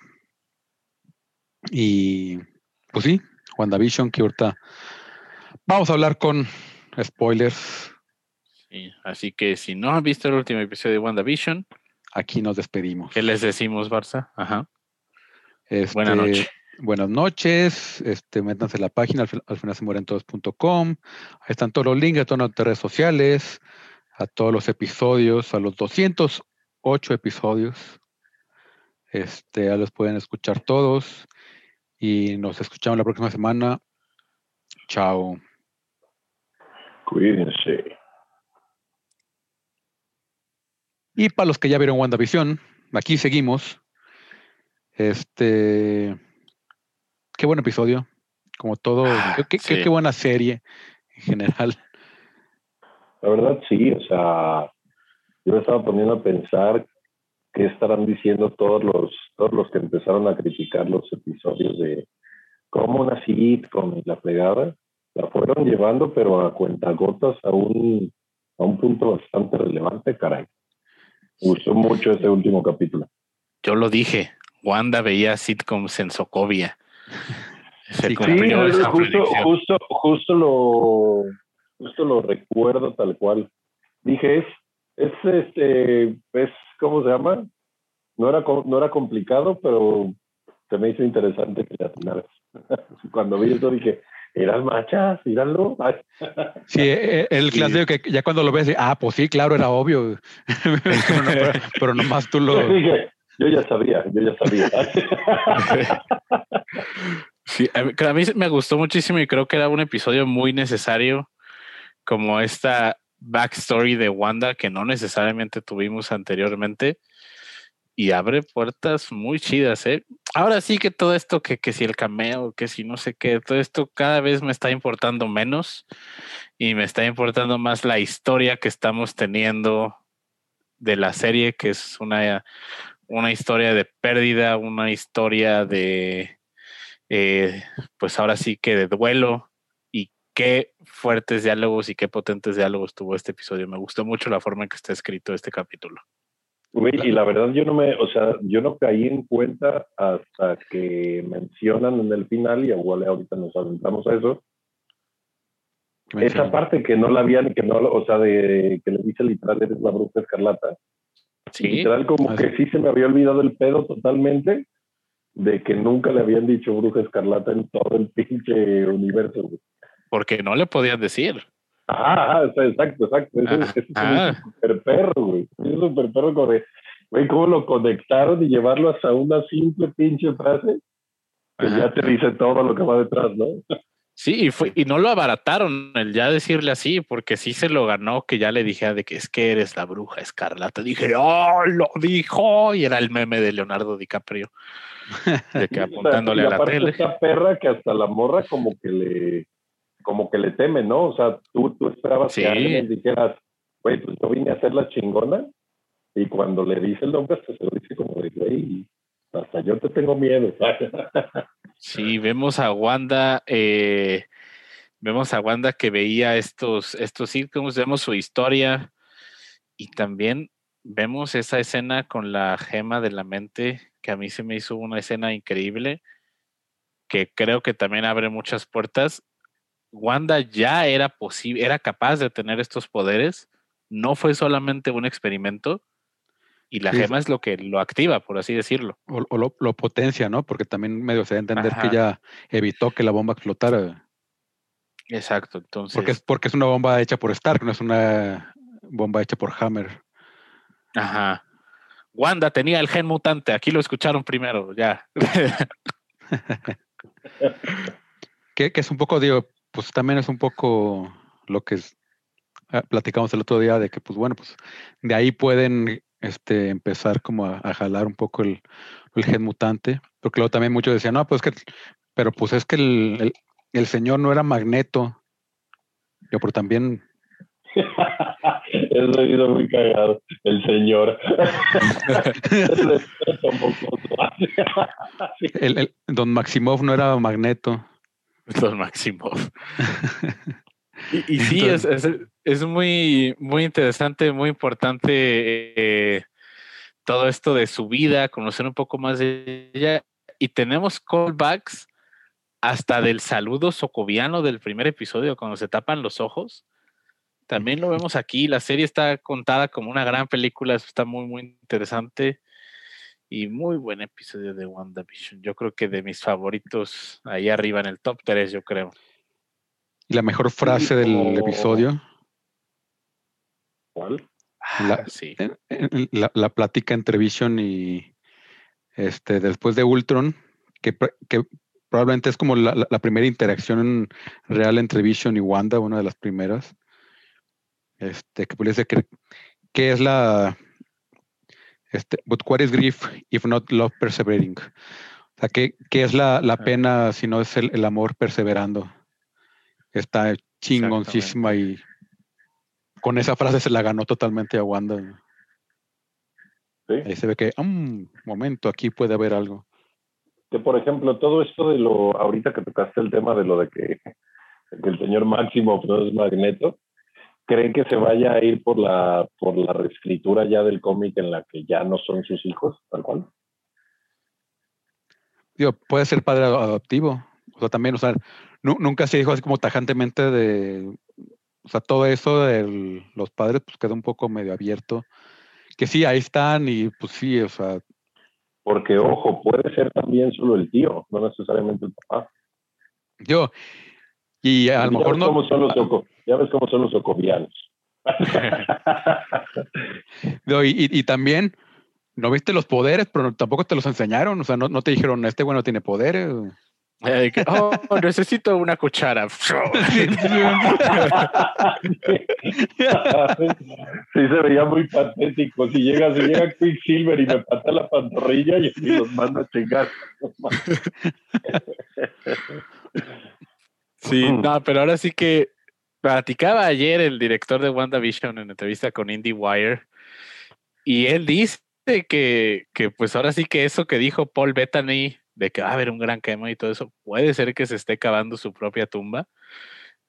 Y pues sí, WandaVision, que ahorita vamos a hablar con spoilers. Sí, así que si no han visto el último episodio de WandaVision, Aquí nos despedimos. ¿qué les decimos, Barça? Ajá. Este, Buenas noches. Buenas noches. Este, métanse a la página al, fi- al final se mueren todos.com. Ahí están todos los links a todas nuestras redes sociales, a todos los episodios, a los 208 episodios. Este, ya los pueden escuchar todos. Y nos escuchamos la próxima semana. Chao. Cuídense. Y para los que ya vieron WandaVision, aquí seguimos. Este. Qué buen episodio. Como todo. Ah, qué, qué- qué buena serie en general. La verdad, sí, o sea, yo me estaba poniendo a pensar qué estarán diciendo todos los, todos los que empezaron a criticar los episodios de cómo una sitcom y la plegada. La fueron llevando, pero a cuentagotas a un, a un punto bastante relevante, caray. Me gustó mucho ese último capítulo. Yo lo dije, Wanda veía sitcoms en Sokovia. Se Sí, cumplió Sí, esa justo, justo, justo lo, justo lo recuerdo tal cual. Dije, es, es este, es, ¿cómo se llama? No era, no era complicado, pero se me hizo interesante que. Cuando vi eso dije, eran machas, míralo. Sí, eh, eh, el Sí. clásico que ya cuando lo ves, ah, pues sí, claro, era obvio. pero, no- pero- pero nomás tú lo. dije, yo ya sabía, yo ya sabía. Sí, a mí, a mí me gustó muchísimo y creo que era un episodio muy necesario, como esta backstory de Wanda que no necesariamente tuvimos anteriormente y abre puertas muy chidas, ¿eh? Ahora sí que todo esto, que, que si el cameo, que si no sé qué, todo esto cada vez me está importando menos y me está importando más la historia que estamos teniendo de la serie, que es una, una historia de pérdida, una historia de, eh, pues ahora sí que de duelo qué fuertes diálogos y qué potentes diálogos tuvo este episodio. Me gustó mucho la forma en que está escrito este capítulo. Y la verdad yo no me, o sea, yo no caí en cuenta hasta que mencionan en el final, y igual ahorita nos adentramos a eso, esa parte que no la habían, que no, o sea, de que le dice literal eres la bruja escarlata. Sí, Literal como que sí. sí se me había olvidado el pedo totalmente de que nunca le habían dicho bruja escarlata en todo el pinche universo. güey. Porque no le podían decir. Ajá, ajá, está- exacto, exacto. Eso, eso es Ajá. un super perro, güey. Es un super perro como de, güey, cómo lo conectaron y llevarlo hasta una simple pinche frase que Ajá. ya te dice todo lo que va detrás, ¿no? Sí, y, fue, y no lo abarataron el ya decirle así, porque sí se lo ganó que ya le dijera de que es que eres la bruja escarlata. Dije, ¡oh, lo dijo! Y era el meme de Leonardo DiCaprio, de que apuntándole y a la tele. esta perra que hasta la morra como que le como que le teme, ¿no? O sea, tú, tú esperabas Sí. que alguien dijeras, güey, pues yo vine a hacer la chingona, y cuando le dice el nombre, hasta se lo dice como de, güey, hasta yo te tengo miedo. Sí, vemos a Wanda, eh, vemos a Wanda que veía estos, estos sitcoms, vemos su historia y también vemos esa escena con la gema de la mente, que a mí se me hizo una escena increíble, que creo que también abre muchas puertas. Wanda ya era posible, era capaz de tener estos poderes, no fue solamente un experimento, y la Sí. gema es lo que lo activa, por así decirlo. O, o lo, lo potencia, ¿no? Porque también medio se da a entender Ajá. que ya evitó que la bomba explotara. Exacto, entonces. Porque es, porque es una bomba hecha por Stark, no es una bomba hecha por Hammer. Ajá. Wanda tenía el gen mutante, aquí lo escucharon primero, ya. Que, que es un poco, digo, pues también es un poco lo que es- ah, platicamos el otro día de que, pues bueno, pues de ahí pueden este, empezar como a, a jalar un poco el, el gen mutante. Porque luego también muchos decían, no, pues que, pero pues es que el, el- el señor no era magneto. Yo, pero también, Eso muy cagado. El señor. El- Don Maximov no era magneto. Don Maximov. Y, y sí, es, es, es muy, muy interesante, muy importante eh, todo esto de su vida, conocer un poco más de ella. Y tenemos callbacks hasta del saludo socoviano del primer episodio, cuando se tapan los ojos. También lo vemos aquí. La serie está contada como una gran película. Eso está muy, muy interesante. Y muy buen episodio de WandaVision. Yo creo que de mis favoritos, ahí arriba en el top 3, yo creo. Y la mejor frase del episodio, ¿Cuál? La- Ah, sí. la, la plática entre Vision y este después de Ultron, que, pr- que probablemente es como la, la- la primera interacción real entre Vision y Wanda, una de las primeras. Este, que dice que, que es la, Este, but what is grief if not love persevering? O sea, ¿qué, qué es la, la, pena si no es el, el amor perseverando? Está chingoncísima y con esa frase se la ganó totalmente a Wanda. Sí. Ahí se ve que, un momento, aquí puede haber algo. Que por ejemplo, todo esto de lo, ahorita que tocaste el tema de lo de que, que el señor Máximo no es Magneto, ¿creen que se vaya a ir por la, por la reescritura ya del cómic en la que ya no son sus hijos, tal cual? Digo, puede ser padre adoptivo. O sea, también, o sea, nu- nunca se dijo así como tajantemente de, o sea, todo eso de los padres, pues quedó un poco medio abierto. Que sí, ahí están y pues sí, o sea, Porque, ojo, puede ser también solo el tío, no necesariamente el papá. yo, y a lo ya mejor ves no, Cómo son los soco- ya ves cómo son los socovianos. Digo, y, y- y también, no viste los poderes, pero tampoco te los enseñaron, o sea, no, no te dijeron, este bueno tiene poderes. Eh, que, oh, necesito una cuchara. sí, se veía muy patético. Si llega, si llega Quicksilver y me pata la pantorrilla y, y los manda a chingar. Sí, no, pero ahora sí que platicaba ayer el director de WandaVision en entrevista con IndieWire y él dice que, que pues ahora sí que eso que dijo Paul Bettany de que va a haber un gran quema y todo eso, puede ser que se esté cavando su propia tumba.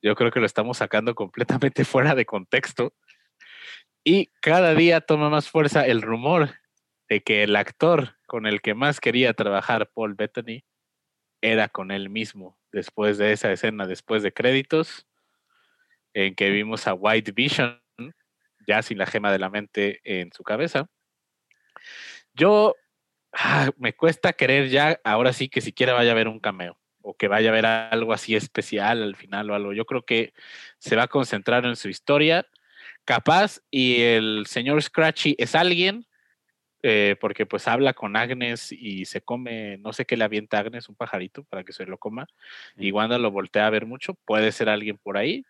Yo creo que lo estamos sacando completamente fuera de contexto. Y cada día toma más fuerza el rumor de que el actor con el que más quería trabajar Paul Bettany era con él mismo después de esa escena, después de créditos, en que vimos a White Vision ya sin la gema de la mente en su cabeza. Yo ah, me cuesta creer ya, ahora sí que siquiera vaya a haber un cameo o que vaya a haber algo así especial al final o algo. Yo creo que se va a concentrar en su historia, capaz, y el señor Scratchy es alguien, eh, porque pues habla con Agnes y se come, no sé qué le avienta a Agnes, un pajarito para que se lo coma, y Wanda lo voltea a ver mucho, puede ser alguien por ahí,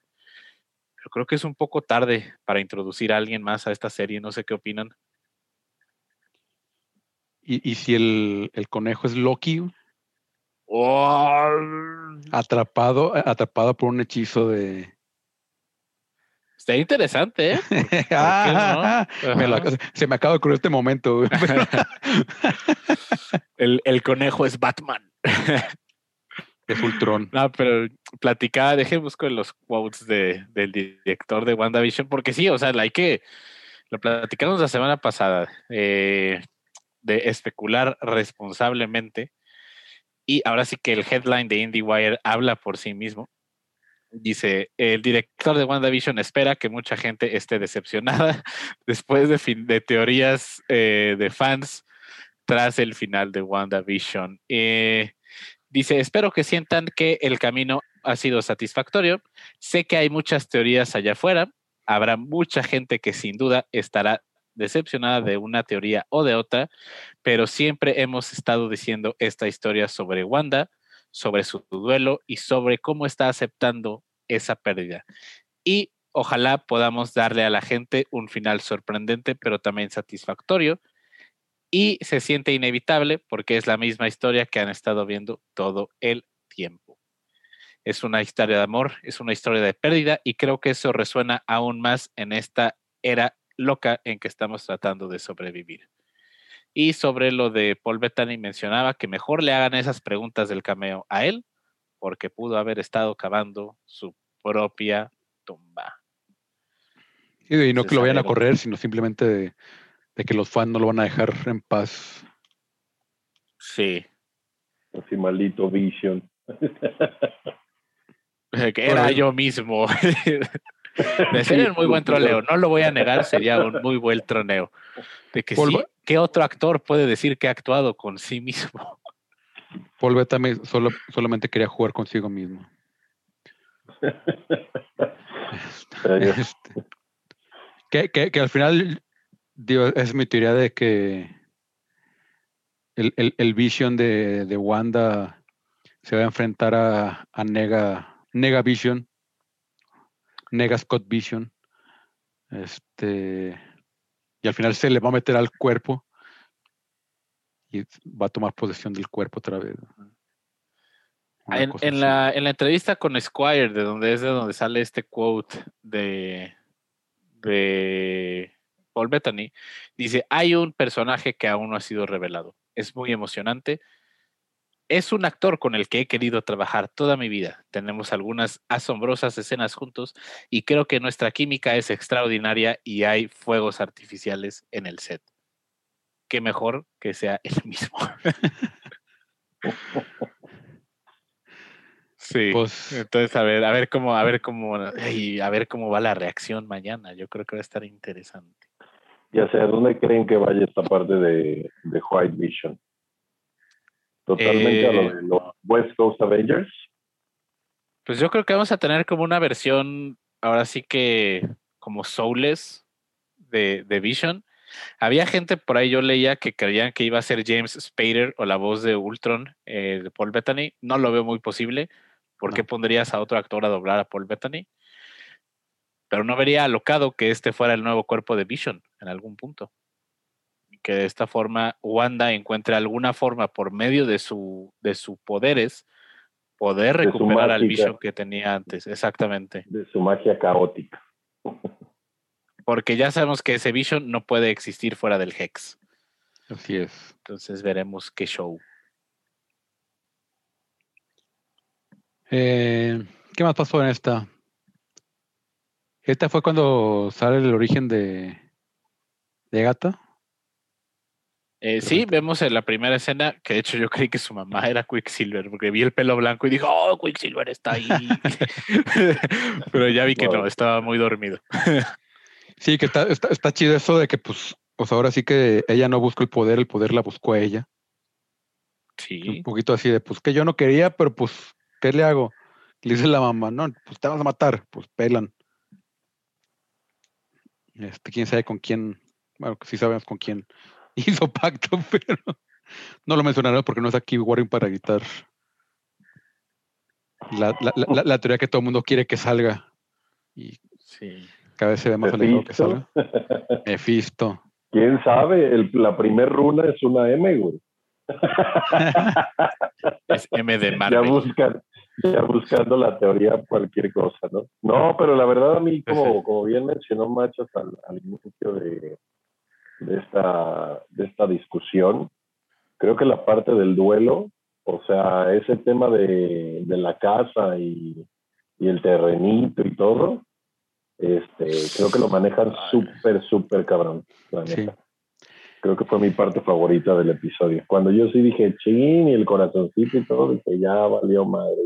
pero creo que es un poco tarde para introducir a alguien más a esta serie, no sé qué opinan. Y, y si el, el conejo es Loki, Oh, atrapado, atrapado por un hechizo de. Está interesante, ¿eh? Ah, no? me lo- Ajá. se me acaba de ocurrir este momento. güey, pero- el, el conejo es Batman. es Ultron. No, pero platicaba, deje busco los quotes de, del director de WandaVision, porque sí, o sea, hay que, lo platicamos la semana pasada, eh, de especular responsablemente, y ahora sí que el headline de IndieWire habla por sí mismo. Dice, el director de WandaVision espera que mucha gente esté decepcionada después de, fin- de teorías eh, de fans tras el final de WandaVision. Eh, Dice, espero que sientan que el camino ha sido satisfactorio. Sé que hay muchas teorías allá afuera. Habrá mucha gente que sin duda estará decepcionada de una teoría o de otra, pero siempre hemos estado diciendo esta historia sobre Wanda, sobre su duelo y sobre cómo está aceptando esa pérdida. Y ojalá podamos darle a la gente un final sorprendente, pero también satisfactorio y se siente inevitable porque es la misma historia que han estado viendo todo el tiempo. Es una historia de amor, es una historia de pérdida y creo que eso resuena aún más en esta era loca en que estamos tratando de sobrevivir. Y sobre lo de Paul Bettany mencionaba que mejor le hagan esas preguntas del cameo a él porque pudo haber estado cavando su propia tumba. Sí, y no Se que lo vayan a correr, sino simplemente de, de que los fans no lo van a dejar en paz. Sí, Así maldito Vision. que era Bueno. yo mismo. De ser un muy buen troleo, no lo voy a negar, sería un muy buen troneo. De que Paul sí, Ba- ¿qué otro actor puede decir que ha actuado con sí mismo? Paul Bettany solo, solamente quería jugar consigo mismo. Este, que, que- que al final, digo, es mi teoría de que el, el- el Vision de, de Wanda se va a enfrentar a, a Nega, Nega Vision, Nega Scott Vision. Este, y al final se le va a meter al cuerpo y va a tomar posesión del cuerpo otra vez. La, en la entrevista con Squire, de donde es de donde sale este quote de, de Paul Bettany, dice, hay un personaje que aún no ha sido revelado. Es muy emocionante. Es un actor con el que he querido trabajar toda mi vida. Tenemos algunas asombrosas escenas juntos y creo que nuestra química es extraordinaria y hay fuegos artificiales en el set. Qué mejor que sea el mismo. sí. Pues, Entonces, a ver, a ver cómo, a ver cómo, ay, a ver cómo va la reacción mañana. Yo creo que va a estar interesante. Ya sé, ¿a dónde creen que vaya esta parte de, de White Vision? Totalmente a Eh, lo de los West Coast Avengers. Pues yo creo que vamos a tener como una versión, ahora sí que como soulless de, de Vision. Había gente por ahí, yo leía que creían que iba a ser James Spader o la voz de Ultron eh, de Paul Bettany. No lo veo muy posible. ¿Por qué pondrías a otro actor a doblar a Paul Bettany? Pero no vería alocado que este fuera el nuevo cuerpo de Vision en algún punto. Que de esta forma Wanda encuentre alguna forma por medio de su de sus poderes poder De recuperar al. Vision que tenía antes, exactamente. de su magia caótica. Porque ya sabemos que ese Vision no puede existir fuera del Hex. así es. Entonces veremos qué show. Eh, ¿Qué más pasó en esta? Esta fue cuando sale el origen de, de Gata. Eh, sí, vemos en la primera escena que de hecho yo creí que su mamá era Quicksilver porque vi el pelo blanco y dije, oh, Quicksilver está ahí. Pero ya vi que no, estaba muy dormido. Sí, que está, está, está chido eso de que, pues, pues ahora sí que ella no buscó el poder, el poder la buscó a ella. Sí, Un poquito así de, pues que yo no quería, pero pues, ¿qué le hago? Le dice la mamá, no, pues te vas a matar, pues pelan. Este, quién sabe con quién, bueno, sí sabemos con quién hizo pacto, pero no lo mencionaré porque no es aquí Warren para evitar la, la, la- la- la teoría que todo el mundo quiere que salga y sí. cada vez se ve más alejado que salga. Mephisto. ¿Quién sabe? El- la primer runa es una M, güey. Es M de ya, Marvel. buscan, ya buscando la teoría cualquier cosa, ¿no? No, pero la verdad a mí, como, como bien mencionó Machas al, al inicio de, de, esta, de esta discusión, creo que la parte del duelo, o sea, ese tema de, de la casa y, y el terrenito y todo, este, creo que lo manejan súper, súper cabrón, la Sí. neta. Creo que fue mi parte favorita del episodio. Cuando yo sí dije, chin, y el corazoncito y todo, dije, ya valió madre.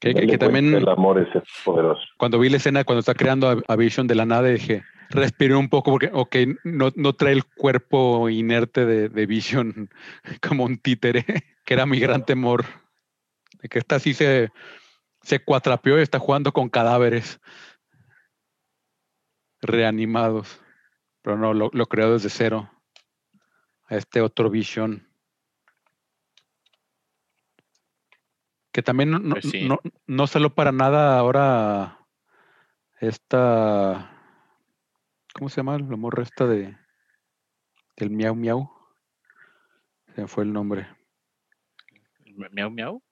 Que, que- que cuenta también El amor es poderoso. cuando vi la escena cuando está creando a, a Vision de la nada dije, respiré un poco porque, ok, no, no trae el cuerpo inerte de, de Vision como un títere, que era mi gran temor. De que esta sí se, se cuatrapeó y está jugando con cadáveres reanimados. Pero no, lo, lo creó desde cero. A este otro Vision. Que también no, no, Pues sí. no, no salió para nada ahora esta. ¿Cómo se llama la morra esta de. del miau miau? Se me fue el nombre. Miau, miau.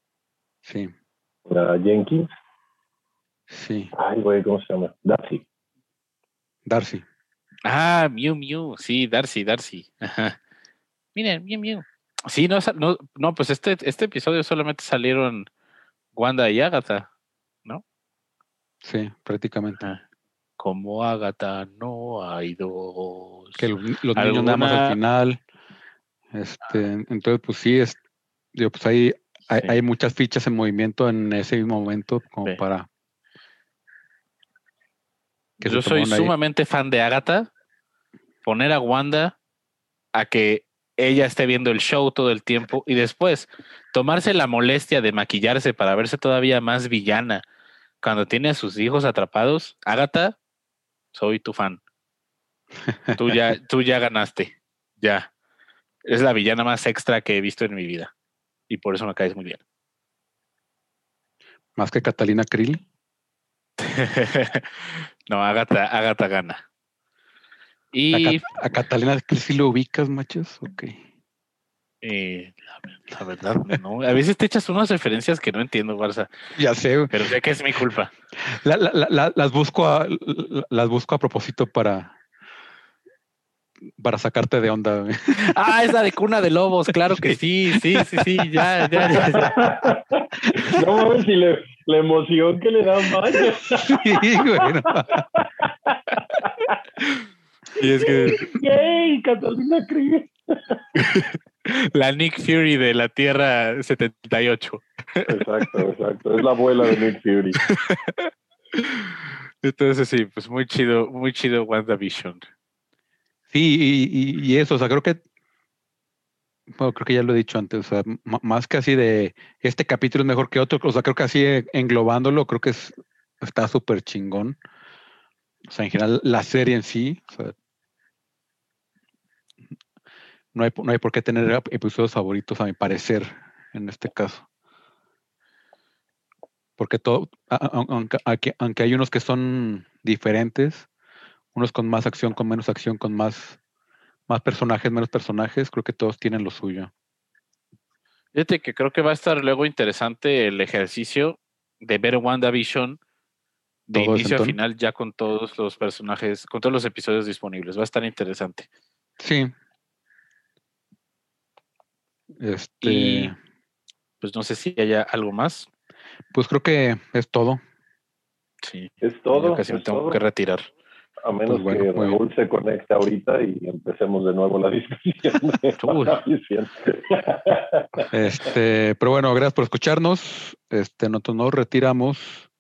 Sí, La Jenkins. sí. Ay, güey, ¿cómo se llama? Darcy. Darcy. Ah, Mew Mew, sí, Darcy, Darcy. Ajá. Miren, Mew Mew. Sí, no, no, no, pues este, este episodio solamente salieron Wanda y Agatha. Sí, prácticamente. Ajá. Como Agatha no hay dos. Que lo- los niños nada más al ¿Alguna- final. Este, entonces, pues sí, es, digo, pues hay, hay, Sí. hay muchas fichas en movimiento en ese mismo momento como Sí. para. que Yo soy ahí. sumamente fan de Agatha. Poner a Wanda a que ella esté viendo el show todo el tiempo y después tomarse la molestia de maquillarse para verse todavía más villana cuando tiene a sus hijos atrapados. Agatha, soy tu fan. Tú ya, tú ya ganaste. Ya. Es la villana más extra que he visto en mi vida. Y por eso me caes muy bien. Más que Catalina Krill. no, Agatha, Agatha gana. A, Y Cat- a Catalina Krill sí lo ubicas, machos. Ok. Eh, la, la verdad, no. A veces te echas unas referencias que no entiendo, Barça, Ya sé, güey. pero sé que es mi culpa. La- la- la- la- las busco a, la- las busco a propósito para para sacarte de onda. güey. Ah, es la de cuna de lobos, claro que sí, sí, sí, sí, ya, ya, ya. ya. No mames, si le, la emoción que le da Maya. Sí, güey, no. Y es que ¡Yay! Catalina Krieg. la Nick Fury de la Tierra 78. Exacto, exacto. Es la abuela de Nick Fury. Entonces sí, pues muy chido, muy chido WandaVision. Sí, y, y- y eso, o sea, creo que bueno, creo que ya lo he dicho antes, o sea, más que así de este capítulo es mejor que otro, o sea, creo que así englobándolo, creo que es, está súper chingón. O sea, en general, la serie en sí, o sea, no hay, no hay por qué tener ep- episodios favoritos, a mi parecer, en este caso. Porque todo, aunque, aunque- hay unos que son diferentes, unos con más acción, con menos acción, con más, más personajes, menos personajes, creo que todos tienen lo suyo. Fíjate que creo que va a estar luego interesante el ejercicio de ver WandaVision de inicio a final ya con todos los personajes, con todos los episodios disponibles. Va a estar interesante. Sí. Este, Y pues no sé si haya algo más. pues creo que es todo. Sí, Es todo. yo casi me es tengo todo. que retirar. A menos Pues bueno, que. Raúl se conecte ahorita y empecemos de nuevo la discusión. Este, pero bueno, gracias por escucharnos. Este, nosotros nos retiramos.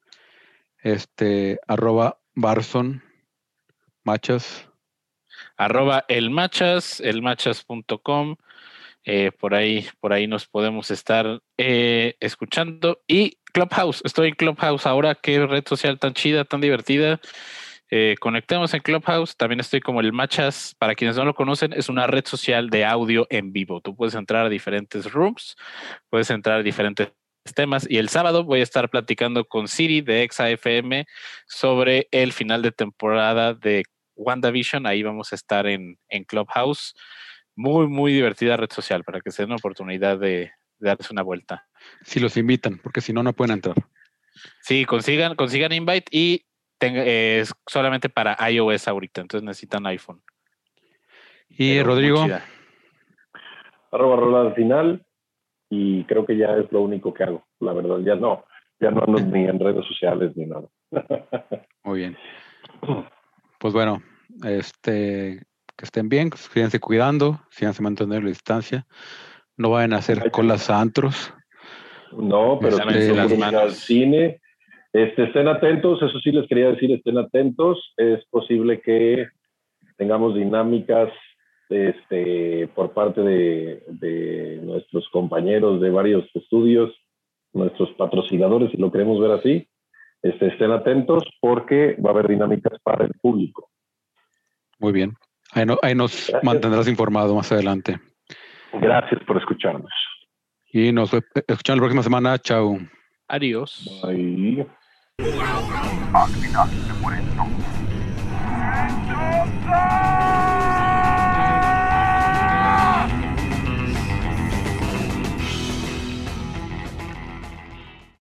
Este, arroba Barson Machas. Arroba elmachas, elmachas.com. Eh, por ahí, por ahí nos podemos estar eh, escuchando. Y Clubhouse, estoy en Clubhouse ahora, qué red social tan chida, tan divertida. Eh, conectemos en Clubhouse. También estoy como el Machas. Para quienes no lo conocen, es una red social de audio en vivo. Tú puedes entrar a diferentes rooms, puedes entrar a diferentes temas. Y el sábado voy a estar platicando con Siri de XAFM sobre el final de temporada de WandaVision. Ahí vamos a estar en, en Clubhouse. Muy, muy divertida red social para que se den la oportunidad de, de darse una vuelta. Si los invitan, porque si no, no pueden entrar. Sí, consigan, consigan invite y tenga- eh, es solamente para iOS ahorita, entonces necesitan iPhone. Y Pero Rodrigo. Arroba rola al final. Y creo que ya es lo único que hago. La verdad, ya no. Ya no ando ni en redes sociales ni nada. muy bien. Pues bueno, este, que estén bien, síganse cuidando, síganse manteniendo la distancia. No vayan a hacer colas a antros. No, pero ir al cine. Este, estén atentos, eso sí les quería decir, estén atentos. Es posible que tengamos dinámicas este, por parte de, de nuestros compañeros de varios estudios, nuestros patrocinadores, si lo queremos ver así. Este, estén atentos porque va a haber dinámicas para el público. Muy bien. Ahí, no- ahí nos Gracias. mantendrás informado más adelante. Gracias por escucharnos. Y nos escuchamos la próxima semana. Chao. Adiós. Bye.